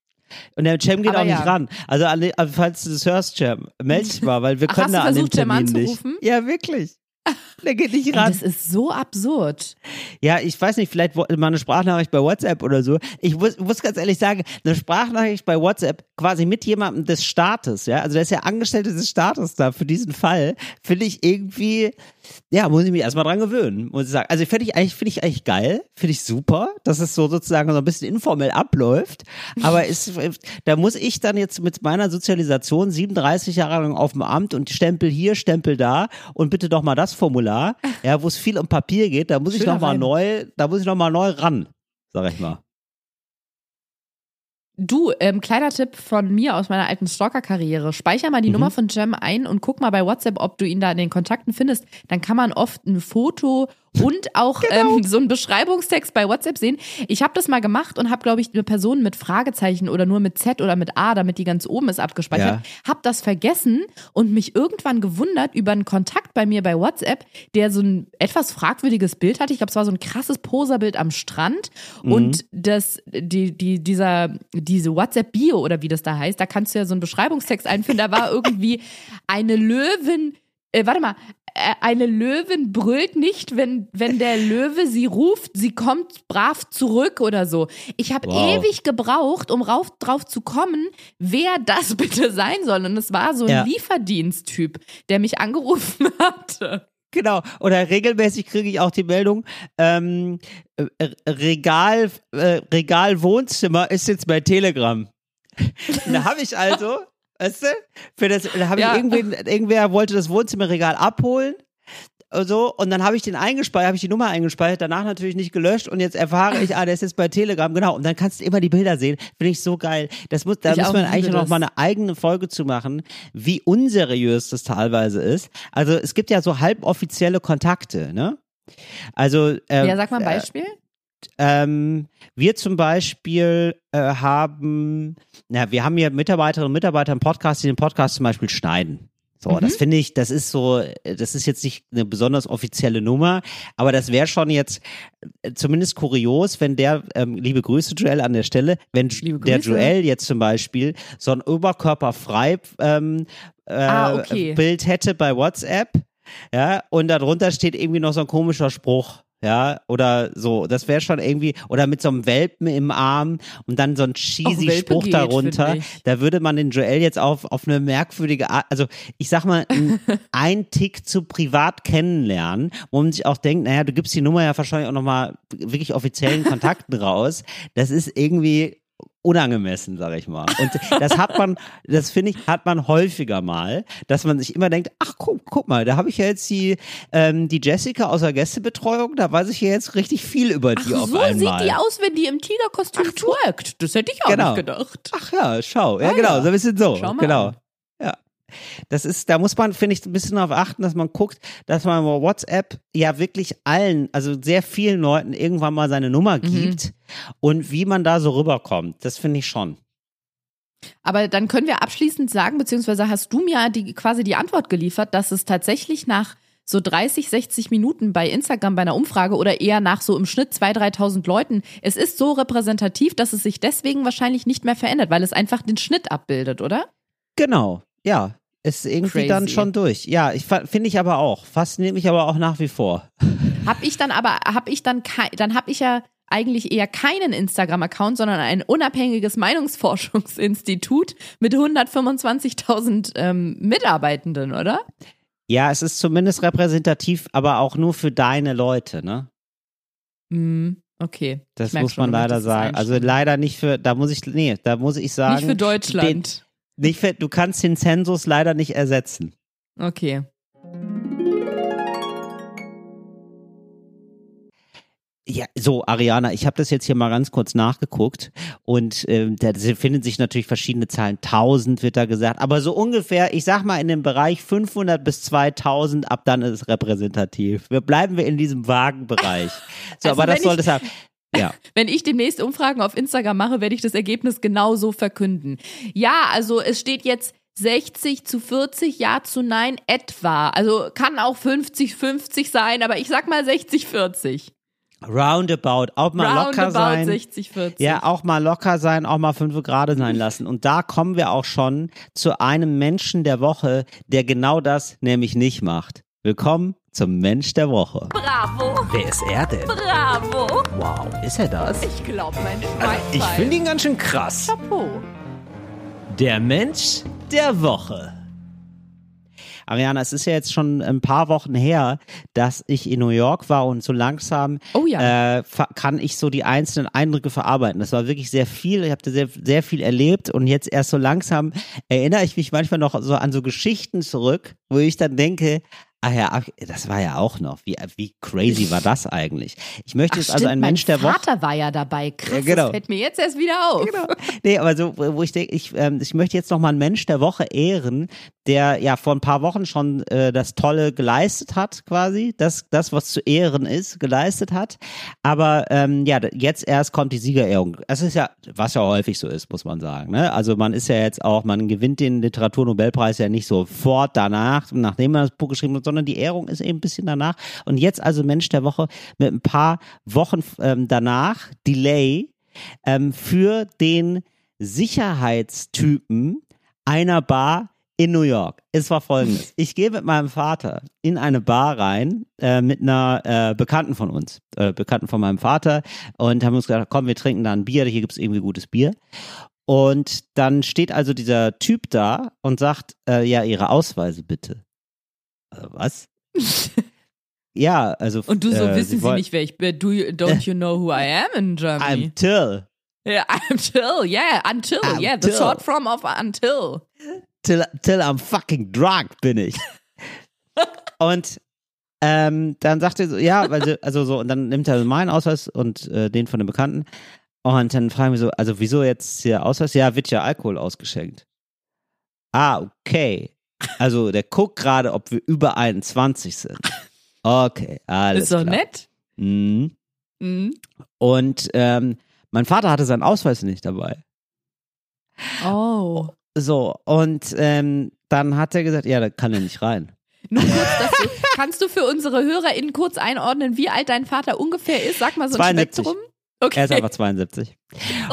Und der Cem geht Aber auch nicht ja. ran. Also, also falls du das hörst, Cem, meld dich mal, weil wir Ach, können hast du da an dem Termin anzurufen? nicht. Ja, wirklich. Der geht nicht Ey, ran. das ist so absurd. Ja, ich weiß nicht, vielleicht mal eine Sprachnachricht bei WhatsApp oder so. Ich muss, muss ganz ehrlich sagen, eine Sprachnachricht bei WhatsApp quasi mit jemandem des Staates, ja, also der ist ja Angestellte des Staates da für diesen Fall, finde ich irgendwie, ja, muss ich mich erstmal dran gewöhnen, muss ich sagen. Also finde ich eigentlich, finde ich eigentlich geil, finde ich super, dass es so sozusagen so ein bisschen informell abläuft, aber ist, da muss ich dann jetzt mit meiner Sozialisation 37 Jahre lang auf dem Amt und Stempel hier, Stempel da und bitte doch mal das Formular, ja, wo es viel um Papier geht, da muss ich Schöner noch mal Reim. neu, da muss ich noch mal neu ran, sag ich mal. Du, ähm, kleiner Tipp von mir aus meiner alten Stalker-Karriere. Speicher mal die Mhm. Nummer von Jem ein und guck mal bei WhatsApp, ob du ihn da in den Kontakten findest. Dann kann man oft ein Foto und auch Genau. ähm, so einen Beschreibungstext bei WhatsApp sehen. Ich habe das mal gemacht und habe, glaube ich, eine Person mit Fragezeichen oder nur mit Z oder mit A, damit die ganz oben ist, abgespeichert. Hab das vergessen und mich irgendwann gewundert über einen Kontakt bei mir bei WhatsApp, der so ein etwas fragwürdiges Bild hatte. Ich glaube, es war so ein krasses Poserbild am Strand und das, die, die, dieser, diese WhatsApp-Bio oder wie das da heißt, da kannst du ja so einen Beschreibungstext einführen. Da war irgendwie eine Löwin, äh, warte mal, eine Löwin brüllt nicht, wenn, wenn der Löwe sie ruft, sie kommt brav zurück oder so. Ich habe Wow. ewig gebraucht, um rauf, drauf zu kommen, wer das bitte sein soll. Und es war so ein Ja. Lieferdiensttyp, der mich angerufen hatte. Genau. Oder regelmäßig kriege ich auch die Meldung, ähm, äh, Regal, äh, Regal Wohnzimmer ist jetzt bei Telegram. Da habe ich also, weißt du, für das, da habe Ja. ich irgendwen, irgendwer wollte das Wohnzimmerregal abholen. So, und dann habe ich den eingespeichert, habe ich die Nummer eingespeichert, danach natürlich nicht gelöscht und jetzt erfahre ich, ah, der ist jetzt bei Telegram, genau. Und dann kannst du immer die Bilder sehen. Finde ich so geil. Das muss, da Ich muss man eigentlich noch das. mal eine eigene Folge zu machen, wie unseriös das teilweise ist. Also es gibt ja so halboffizielle Kontakte, ne? Also ähm, ja, sag mal ein Beispiel. Ähm, wir zum Beispiel äh, haben, na, wir haben hier Mitarbeiterinnen und Mitarbeiter im Podcast, die den Podcast zum Beispiel schneiden. So, das finde ich, das ist so, äh, das ist jetzt nicht eine besonders offizielle Nummer, aber das wäre schon jetzt äh, zumindest kurios, wenn der, ähm, liebe Grüße Joel an der Stelle, wenn der. Joel jetzt zum Beispiel so ein oberkörperfrei ähm, äh, Ah, okay. Bild hätte bei WhatsApp, ja, und darunter steht irgendwie noch so ein komischer Spruch. Ja, oder so, das wäre schon irgendwie, oder mit so einem Welpen im Arm und dann so ein cheesy Spruch geht, darunter. Da würde man den Joel jetzt auf, auf eine merkwürdige Art, also ich sag mal, ein, ein Tick zu privat kennenlernen, wo man sich auch denkt, naja, du gibst die Nummer ja wahrscheinlich auch nochmal wirklich offiziellen Kontakten raus. Das ist irgendwie unangemessen, sag ich mal. Und das hat man, das finde ich, hat man häufiger mal, dass man sich immer denkt, ach guck, guck mal, da habe ich ja jetzt die, ähm, die Jessica aus der Gästebetreuung, da weiß ich ja jetzt richtig viel über die Ach, auf so einmal. sieht die aus, wenn die im Tigerkostüm twerkt. Das hätte ich auch Genau. nicht gedacht. Ach ja, schau. Ja, Ah, genau, ja. so ein bisschen so. Schau mal genau. an. Das ist, da muss man, finde ich, ein bisschen darauf achten, dass man guckt, dass man über WhatsApp ja wirklich allen, also sehr vielen Leuten irgendwann mal seine Nummer Mhm. gibt und wie man da so rüberkommt. Das finde ich schon. Aber dann können wir abschließend sagen, beziehungsweise hast du mir die, quasi die Antwort geliefert, dass es tatsächlich nach so 30, 60 Minuten bei Instagram bei einer Umfrage oder eher nach so im Schnitt 2.000, 3.000 Leuten, es ist so repräsentativ, dass es sich deswegen wahrscheinlich nicht mehr verändert, weil es einfach den Schnitt abbildet, oder? Genau, ja. Ist irgendwie Crazy. dann schon durch. Ja, ich finde ich aber auch. Fasziniert mich aber auch nach wie vor. Hab ich dann aber, hab ich dann, dann hab ich ja eigentlich eher keinen Instagram-Account, sondern ein unabhängiges Meinungsforschungsinstitut mit 125.000 ähm, Mitarbeitenden, oder? Ja, es ist zumindest repräsentativ, aber auch nur für deine Leute, ne? Hm, okay. Das muss schon, man leider sagen. Also leider nicht für, da muss ich, nee, da muss ich sagen. Nicht für Deutschland. Den, nicht du kannst den Zensus leider nicht ersetzen. Okay. Ja, so, Ariana, ich habe das jetzt hier mal ganz kurz nachgeguckt und ähm, da finden sich natürlich verschiedene Zahlen. 1000 wird da gesagt, aber so ungefähr, ich sag mal in dem Bereich 500 bis 2000, ab dann ist es repräsentativ. Wir bleiben wir in diesem vagen Bereich. So, Also aber das soll das haben. Ja, Wenn ich demnächst Umfragen auf Instagram mache, werde ich das Ergebnis genauso verkünden. Ja, also es steht jetzt 60 zu 40, ja zu nein, etwa. Also kann auch 50 50 sein, aber ich sag mal 60 40. roundabout, auch mal locker Roundabout sein. 60 40. Ja, auch mal locker sein, auch mal fünf Grad sein lassen. Und da kommen wir auch schon zu einem Menschen der Woche, der genau das nämlich nicht macht. Willkommen zum Mensch der Woche. Bravo, Wer ist er denn? bravo. Wow, ist er das? Ich glaube, mein Also, ich finde ihn ganz schön krass. Chapeau. Der Mensch der Woche. Ariana, es ist ja jetzt schon ein paar Wochen her, dass ich in New York war und so langsam Oh ja. äh, kann ich so die einzelnen Eindrücke verarbeiten. Das war wirklich sehr viel. Ich habe da sehr, sehr viel erlebt und jetzt erst so langsam erinnere ich mich manchmal noch so an so Geschichten zurück, wo ich dann denke, ah ja, ach, das war ja auch noch. Wie, wie crazy war das eigentlich? Ich möchte Ach, jetzt also stimmt, ein mein Mensch der Woche. Vater war ja dabei. Krass, Ja, genau. das fällt mir jetzt erst wieder auf. Nee, aber so, wo ich denke, ich, ähm, ich möchte jetzt noch mal einen Mensch der Woche ehren, der ja vor ein paar Wochen schon äh, das Tolle geleistet hat, quasi, das, das, was zu ehren ist, geleistet hat. Aber ähm, ja, jetzt erst kommt die Siegerehrung. Es ist ja, was ja häufig so ist, muss man sagen. Ne? Also man ist ja jetzt auch, man gewinnt den Literaturnobelpreis ja nicht sofort danach, nachdem man das Buch geschrieben hat, sondern die Ehrung ist eben ein bisschen danach. Und jetzt also Mensch der Woche mit ein paar Wochen ähm, danach, Delay, ähm, für den Sicherheitstypen einer Bar in New York. Es war folgendes. Ich gehe mit meinem Vater in eine Bar rein äh, mit einer äh, Bekannten von uns, äh, Bekannten von meinem Vater und haben uns gesagt, komm, wir trinken da ein Bier, hier gibt's irgendwie gutes Bier. Und dann steht also dieser Typ da und sagt, äh, ja, ihre Ausweise bitte. Äh, was? ja, also Und du so, äh, wissen Sie wollen- nicht, wer ich bin? Do you, don't you know who I am in Germany? I'm Till. yeah, until, yeah, until, yeah, the Until. short form of until. till, till I'm fucking drunk bin ich. und ähm, dann sagt er so, ja, sie, also so, und dann nimmt er meinen Ausweis und äh, den von dem Bekannten. Und dann fragen wir so, also wieso jetzt der Ausweis? Ja, wird ja Alkohol ausgeschenkt. Ah, okay. Also der guckt gerade, ob wir über 21 sind. Okay, alles Ist doch klar. nett. Mhm. Mhm. Und ähm, mein Vater hatte seinen Ausweis nicht dabei. Oh. So, und ähm, dann hat er gesagt, ja, da kann er nicht rein. Nur kurz, du, kannst du für unsere HörerInnen kurz einordnen, wie alt dein Vater ungefähr ist? Sag mal so ein 72. Spektrum. Okay. Er ist einfach 72.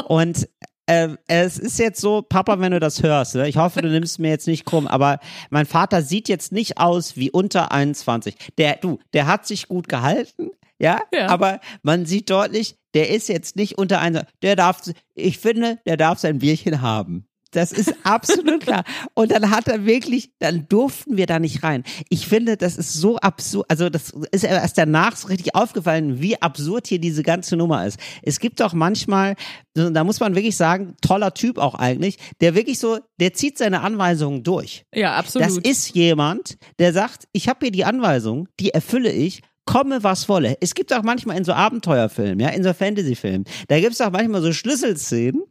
Und ähm, es ist jetzt so, Papa, wenn du das hörst, ne, ich hoffe, du nimmst mir jetzt nicht krumm, aber mein Vater sieht jetzt nicht aus wie unter 21. Der, du, der hat sich gut gehalten, ja, Ja. aber man sieht deutlich, der ist jetzt nicht unter 21. Der darf, ich finde, der darf sein Bierchen haben. Das ist absolut klar. Und dann hat er wirklich, dann durften wir da nicht rein. Ich finde, das ist so absurd. Also, das ist erst danach so richtig aufgefallen, wie absurd hier diese ganze Nummer ist. Es gibt doch manchmal, da muss man wirklich sagen, toller Typ auch eigentlich, der wirklich so, der zieht seine Anweisungen durch. Ja, absolut. Das ist jemand, der sagt, ich habe hier die Anweisung, die erfülle ich komme was wolle. Es gibt auch manchmal in so Abenteuerfilmen, ja, in so Fantasyfilmen, da gibt es auch manchmal so Schlüsselszenen,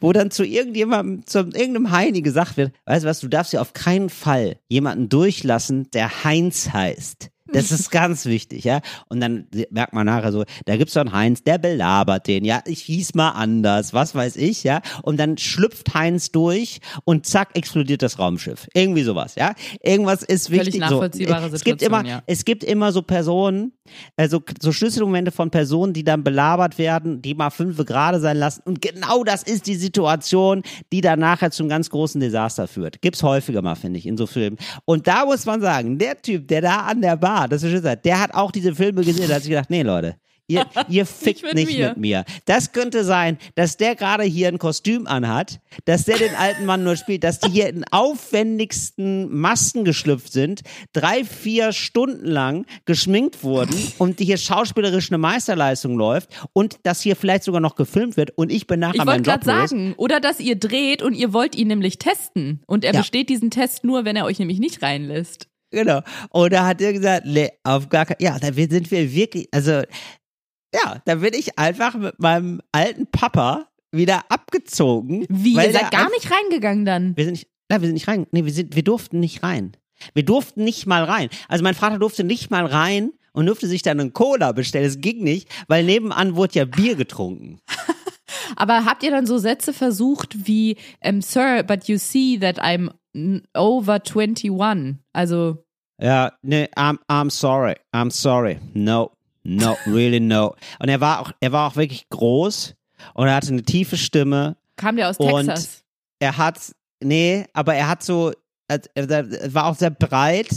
wo dann zu irgendjemandem, zu irgendeinem Heini gesagt wird, weißt du was, du darfst ja auf keinen Fall jemanden durchlassen, der Heinz heißt. Das ist ganz wichtig, ja. Und dann merkt man nachher so, da gibt's so einen Heinz, der belabert den, ja. Ich hieß mal anders, was weiß ich, ja. Und dann schlüpft Heinz durch und zack, explodiert das Raumschiff. Irgendwie sowas, ja. Irgendwas ist Völlig wichtig. nachvollziehbare so, es gibt immer, ja. es gibt immer so Personen, also so Schlüsselmomente von Personen, die dann belabert werden, die mal fünf gerade sein lassen. Und genau das ist die Situation, die dann nachher zum ganz großen Desaster führt. Gibt's häufiger mal, finde ich, in so Filmen. Und da muss man sagen, der Typ, der da an der Bar, das ist Schlüssel, der hat auch diese Filme gesehen, da hat sich gedacht, nee, Leute. Ihr, ihr fickt mit nicht mir. mit mir. Das könnte sein, dass der gerade hier ein Kostüm anhat, dass der den alten Mann nur spielt, dass die hier in aufwendigsten Masken geschlüpft sind, drei, vier Stunden lang geschminkt wurden und die hier schauspielerisch eine Meisterleistung läuft und dass hier vielleicht sogar noch gefilmt wird und ich bin nachher Ich meinen wollte Job gerade sagen, oder dass ihr dreht und ihr wollt ihn nämlich testen. Und er Ja. besteht diesen Test nur, wenn er euch nämlich nicht reinlässt. Genau. Und da hat er gesagt, nee, auf gar keinen, ja, da sind wir wirklich, also, ja, da bin ich einfach mit meinem alten Papa wieder abgezogen. Wie? ihr der seid gar nicht reingegangen dann. Wir sind nicht, nein, wir sind nicht rein. Nee, wir sind, wir durften nicht rein. Wir durften nicht mal rein. Also mein Vater durfte nicht mal rein und durfte sich dann einen Cola bestellen. Es ging nicht, weil nebenan wurde ja Bier getrunken. Aber habt ihr dann so Sätze versucht wie, ähm, Sir, but you see that I'm over 21? Also, Ja, nee, I'm, I'm sorry, I'm sorry. No, no, really no. Und er war auch, er war auch wirklich groß und er hatte eine tiefe Stimme. kam der aus Und- Texas? Er hat, nee, aber er hat so, er, er war auch sehr breit.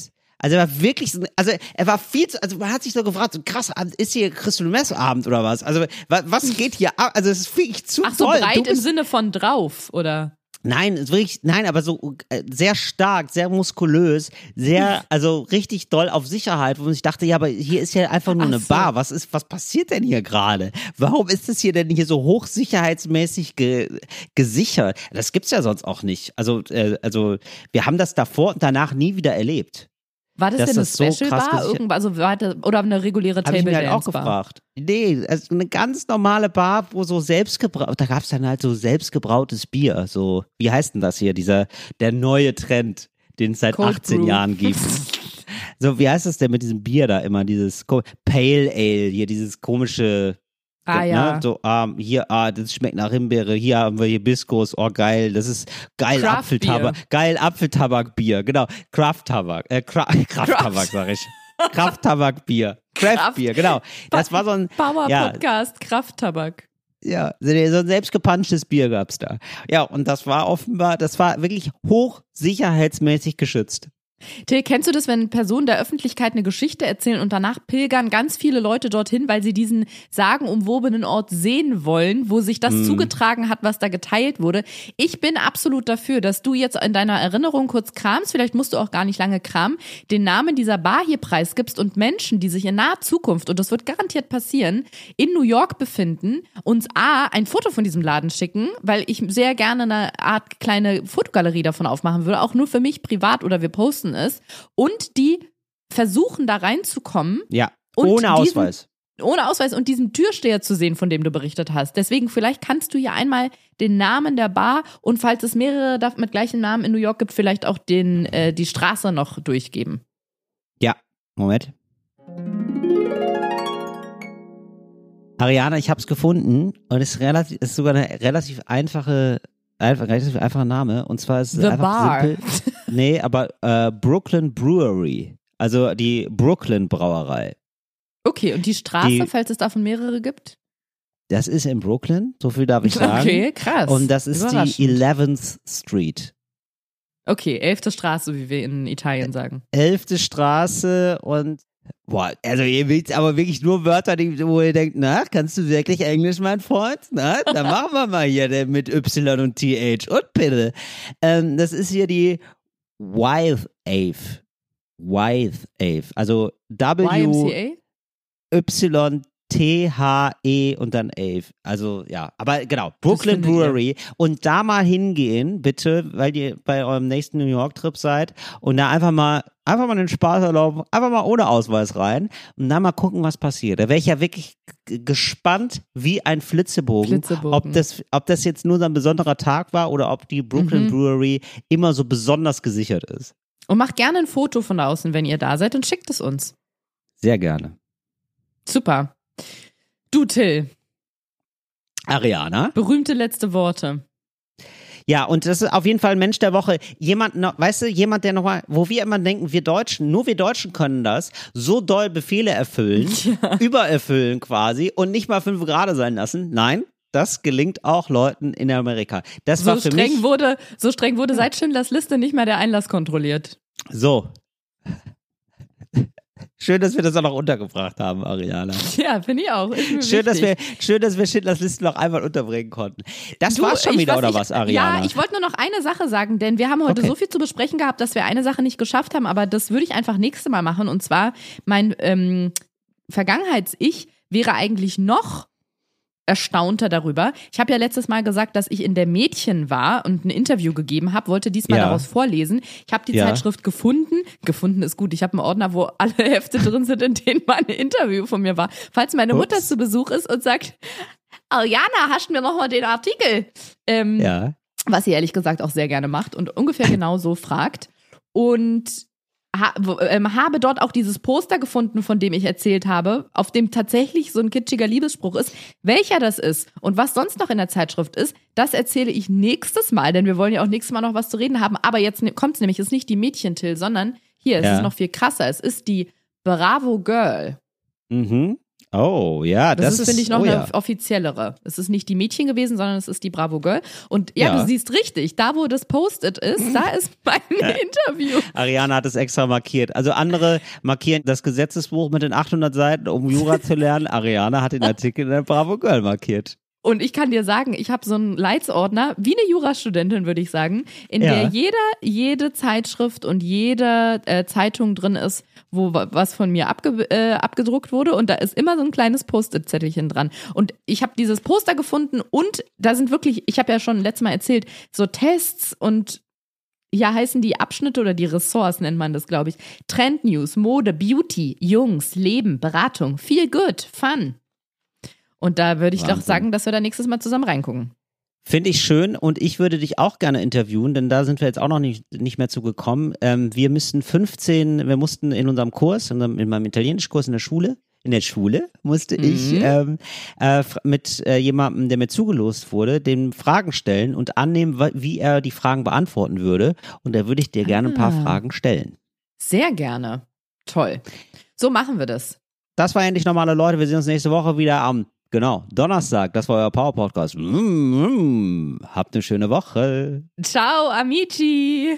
Also er war wirklich, so- also er war viel zu, also man hat sich so gefragt, so krass, ist hier Christel Messabend oder was? Also wa- was geht hier ab? Also es ist wirklich zu Ach so, voll. breit Du im bist, Sinne von drauf, oder? Nein, wirklich, nein, aber so äh, sehr stark, sehr muskulös, sehr, also richtig doll auf Sicherheit, wo sich dachte, ja, aber hier ist ja einfach nur Ach eine so. Bar. Was ist, was passiert denn hier gerade? Warum ist es hier denn hier so hochsicherheitsmäßig ge, gesichert? Das gibt's ja sonst auch nicht. Also, äh, also wir haben das davor und danach nie wieder erlebt. War das Dass denn eine das so Special krass Bar? gesichert- Irgendwas, also war das, oder eine reguläre Habe ich Table mir halt auch gefragt. Nee, also eine ganz normale Bar, wo so selbstgebraut, da gab's dann halt so selbstgebrautes Bier. So, wie heißt denn das hier? Dieser, der neue Trend, den es seit Cold 18 Brew. Jahren gibt. so, wie heißt das denn mit diesem Bier da immer? Dieses Pale Ale, hier dieses komische, Ah ja. ne? So, ah, hier, ah, das schmeckt nach Himbeere, hier haben wir Hibiskus, oh geil, das ist geil Craft Apfeltabak, geil Apfeltabakbier, genau, Krafttabak, äh, Kra Krafttabak sag ich. Krafttabakbier, Craftbier, genau. Das war so ein, Power ja, Podcast, Krafttabak. ja, so ein selbstgepanschtes Bier gab's da. Ja, und das war offenbar, das war wirklich hochsicherheitsmäßig geschützt. Till, kennst du das, wenn Personen der Öffentlichkeit eine Geschichte erzählen und danach pilgern ganz viele Leute dorthin, weil sie diesen sagenumwobenen Ort sehen wollen, wo sich das Mhm. zugetragen hat, was da geteilt wurde? Ich bin absolut dafür, dass du jetzt in deiner Erinnerung kurz kramst, vielleicht musst du auch gar nicht lange kramen, den Namen dieser Bar hier preisgibst und Menschen, die sich in naher Zukunft, und das wird garantiert passieren, in New York befinden, uns A, ein Foto von diesem Laden schicken, weil ich sehr gerne eine Art kleine Fotogalerie davon aufmachen würde, auch nur für mich privat oder wir posten es, und die versuchen da reinzukommen, Ja, ohne diesen- Ausweis. ohne Ausweis und diesen Türsteher zu sehen, von dem du berichtet hast. Deswegen, vielleicht kannst du hier einmal den Namen der Bar und falls es mehrere mit gleichem Namen in New York gibt, vielleicht auch den, äh, die Straße noch durchgeben. Ja, Moment. Ariana, ich hab's gefunden und es ist relativ, ist sogar eine relativ einfache, einfach, einfacher Name. Und zwar ist es The einfach Bar. simpel. Nee, aber äh, Brooklyn Brewery. Also die Brooklyn Brauerei. Okay, und die Straße, Die- falls es davon mehrere gibt? Das ist in Brooklyn, so viel darf ich sagen. Okay, krass. Und das ist die Überraschend. 11th Street. Okay, elfte Straße, wie wir in Italien sagen. 11. Straße und Boah, also ihr wählt aber wirklich nur Wörter, die, wo ihr denkt, na, kannst du wirklich Englisch, mein Freund? Na, dann machen wir mal hier mit Y und TH und bitte. Ähm, das ist hier die Wythe Ave. Wythe Ave. Also W YMCA? Y T-H-E und dann A. Also ja, aber genau, Brooklyn. Brewery. Und da mal hingehen, bitte, weil ihr bei eurem nächsten New York-Trip seid und da einfach mal, einfach mal den Spaß erlauben, einfach mal ohne Ausweis rein und dann mal gucken, was passiert. Da wäre ich ja wirklich gespannt wie ein Flitzebogen, Flitzebogen. Ob, das, ob das jetzt nur so ein besonderer Tag war oder ob die Brooklyn Mhm. Brewery immer so besonders gesichert ist. Und macht gerne ein Foto von außen, wenn ihr da seid und schickt es uns. Sehr gerne. Super. Du, Till, Ariana? berühmte letzte Worte. Ja, und das ist auf jeden Fall ein Mensch der Woche. Jemand, weißt du, jemand, der nochmal, wo wir immer denken, wir Deutschen, nur wir Deutschen können das, so doll Befehle erfüllen, übererfüllen quasi und nicht mal fünf Grade sein lassen. Nein, das gelingt auch Leuten in Amerika. Das war So für streng, mich wurde, so streng wurde seit Schindlers Liste nicht mehr der Einlass kontrolliert. so. Schön, dass wir das auch noch untergebracht haben, Ariana. Ja, finde ich auch. Schön, dass wir, schön, dass wir Schindlers Liste noch einmal unterbringen konnten. Das Du, war's schon ich wieder, weiß oder nicht- was, Ariana? Ja, ich wollte nur noch eine Sache sagen, denn wir haben heute Okay. so viel zu besprechen gehabt, dass wir eine Sache nicht geschafft haben, aber das würde ich einfach nächste Mal machen. Und zwar, mein ähm, Vergangenheits-Ich wäre eigentlich noch erstaunter darüber. Ich habe ja letztes Mal gesagt, dass ich in der Mädchen war und ein Interview gegeben habe, wollte diesmal Ja. daraus vorlesen. Ich habe die Ja. Zeitschrift gefunden. Gefunden ist gut. Ich habe einen Ordner, wo alle Hefte drin sind, in denen mein Interview von mir war. Falls meine Mutter Ups. zu Besuch ist und sagt, Ariana, hast du mir noch mal den Artikel? Ähm, ja. was sie ehrlich gesagt auch sehr gerne macht und ungefähr genau so fragt. Und ha ähm, habe dort auch dieses Poster gefunden, von dem ich erzählt habe, auf dem tatsächlich so ein kitschiger Liebesspruch ist. Welcher das ist und was sonst noch in der Zeitschrift ist, das erzähle ich nächstes Mal, denn wir wollen ja auch nächstes Mal noch was zu reden haben. Aber jetzt kommt es nämlich, es ist nicht die Mädchen-Till, sondern hier, es Ja. ist noch viel krasser. Es ist die Bravo Girl. Mhm. Oh, ja, Das, das, ist, finde ich, noch oh, eine ja. offiziellere. Es ist nicht die Mädchen gewesen, sondern es ist die Bravo Girl. Und ja, Ja. du siehst richtig, da wo das Post-it ist, da ist mein Interview. Ariana hat es extra markiert. Also andere markieren das Gesetzesbuch mit den 800 Seiten, um Jura zu lernen. Ariana hat den Artikel in der Bravo Girl markiert. Und ich kann dir sagen, ich habe so einen Leitsordner, wie eine Jurastudentin, würde ich sagen, in Ja. der jeder, jede Zeitschrift und jede äh, Zeitung drin ist, wo wa- was von mir abge äh, abgedruckt wurde. Und da ist immer so ein kleines Post-it-Zettelchen dran. Und ich habe dieses Poster gefunden und da sind wirklich, ich habe ja schon letztes Mal erzählt, so Tests und ja, heißen die Abschnitte oder die Ressorts nennt man das, glaube ich. Trend News, Mode, Beauty, Jungs, Leben, Beratung, feel good, fun. Und da würde ich doch Wahnsinn. sagen, dass wir da nächstes Mal zusammen reingucken. Finde ich schön und ich würde dich auch gerne interviewen, denn da sind wir jetzt auch noch nicht, nicht mehr zu gekommen. Ähm, wir müssten 15, wir mussten in unserem Kurs, in, unserem, in meinem Italienischkurs in der Schule, in der Schule musste ich Mhm. ähm, äh, mit äh, jemandem, der mir zugelost wurde, dem Fragen stellen und annehmen, wie er die Fragen beantworten würde. Und da würde ich dir gerne ein paar Ah. Fragen stellen. Sehr gerne. Toll. So machen wir das. Das war endlich normale Leute. Wir sehen uns nächste Woche wieder am, genau, Donnerstag. Das war euer Power Podcast. Mm, mm. Habt eine schöne Woche. Ciao, amici.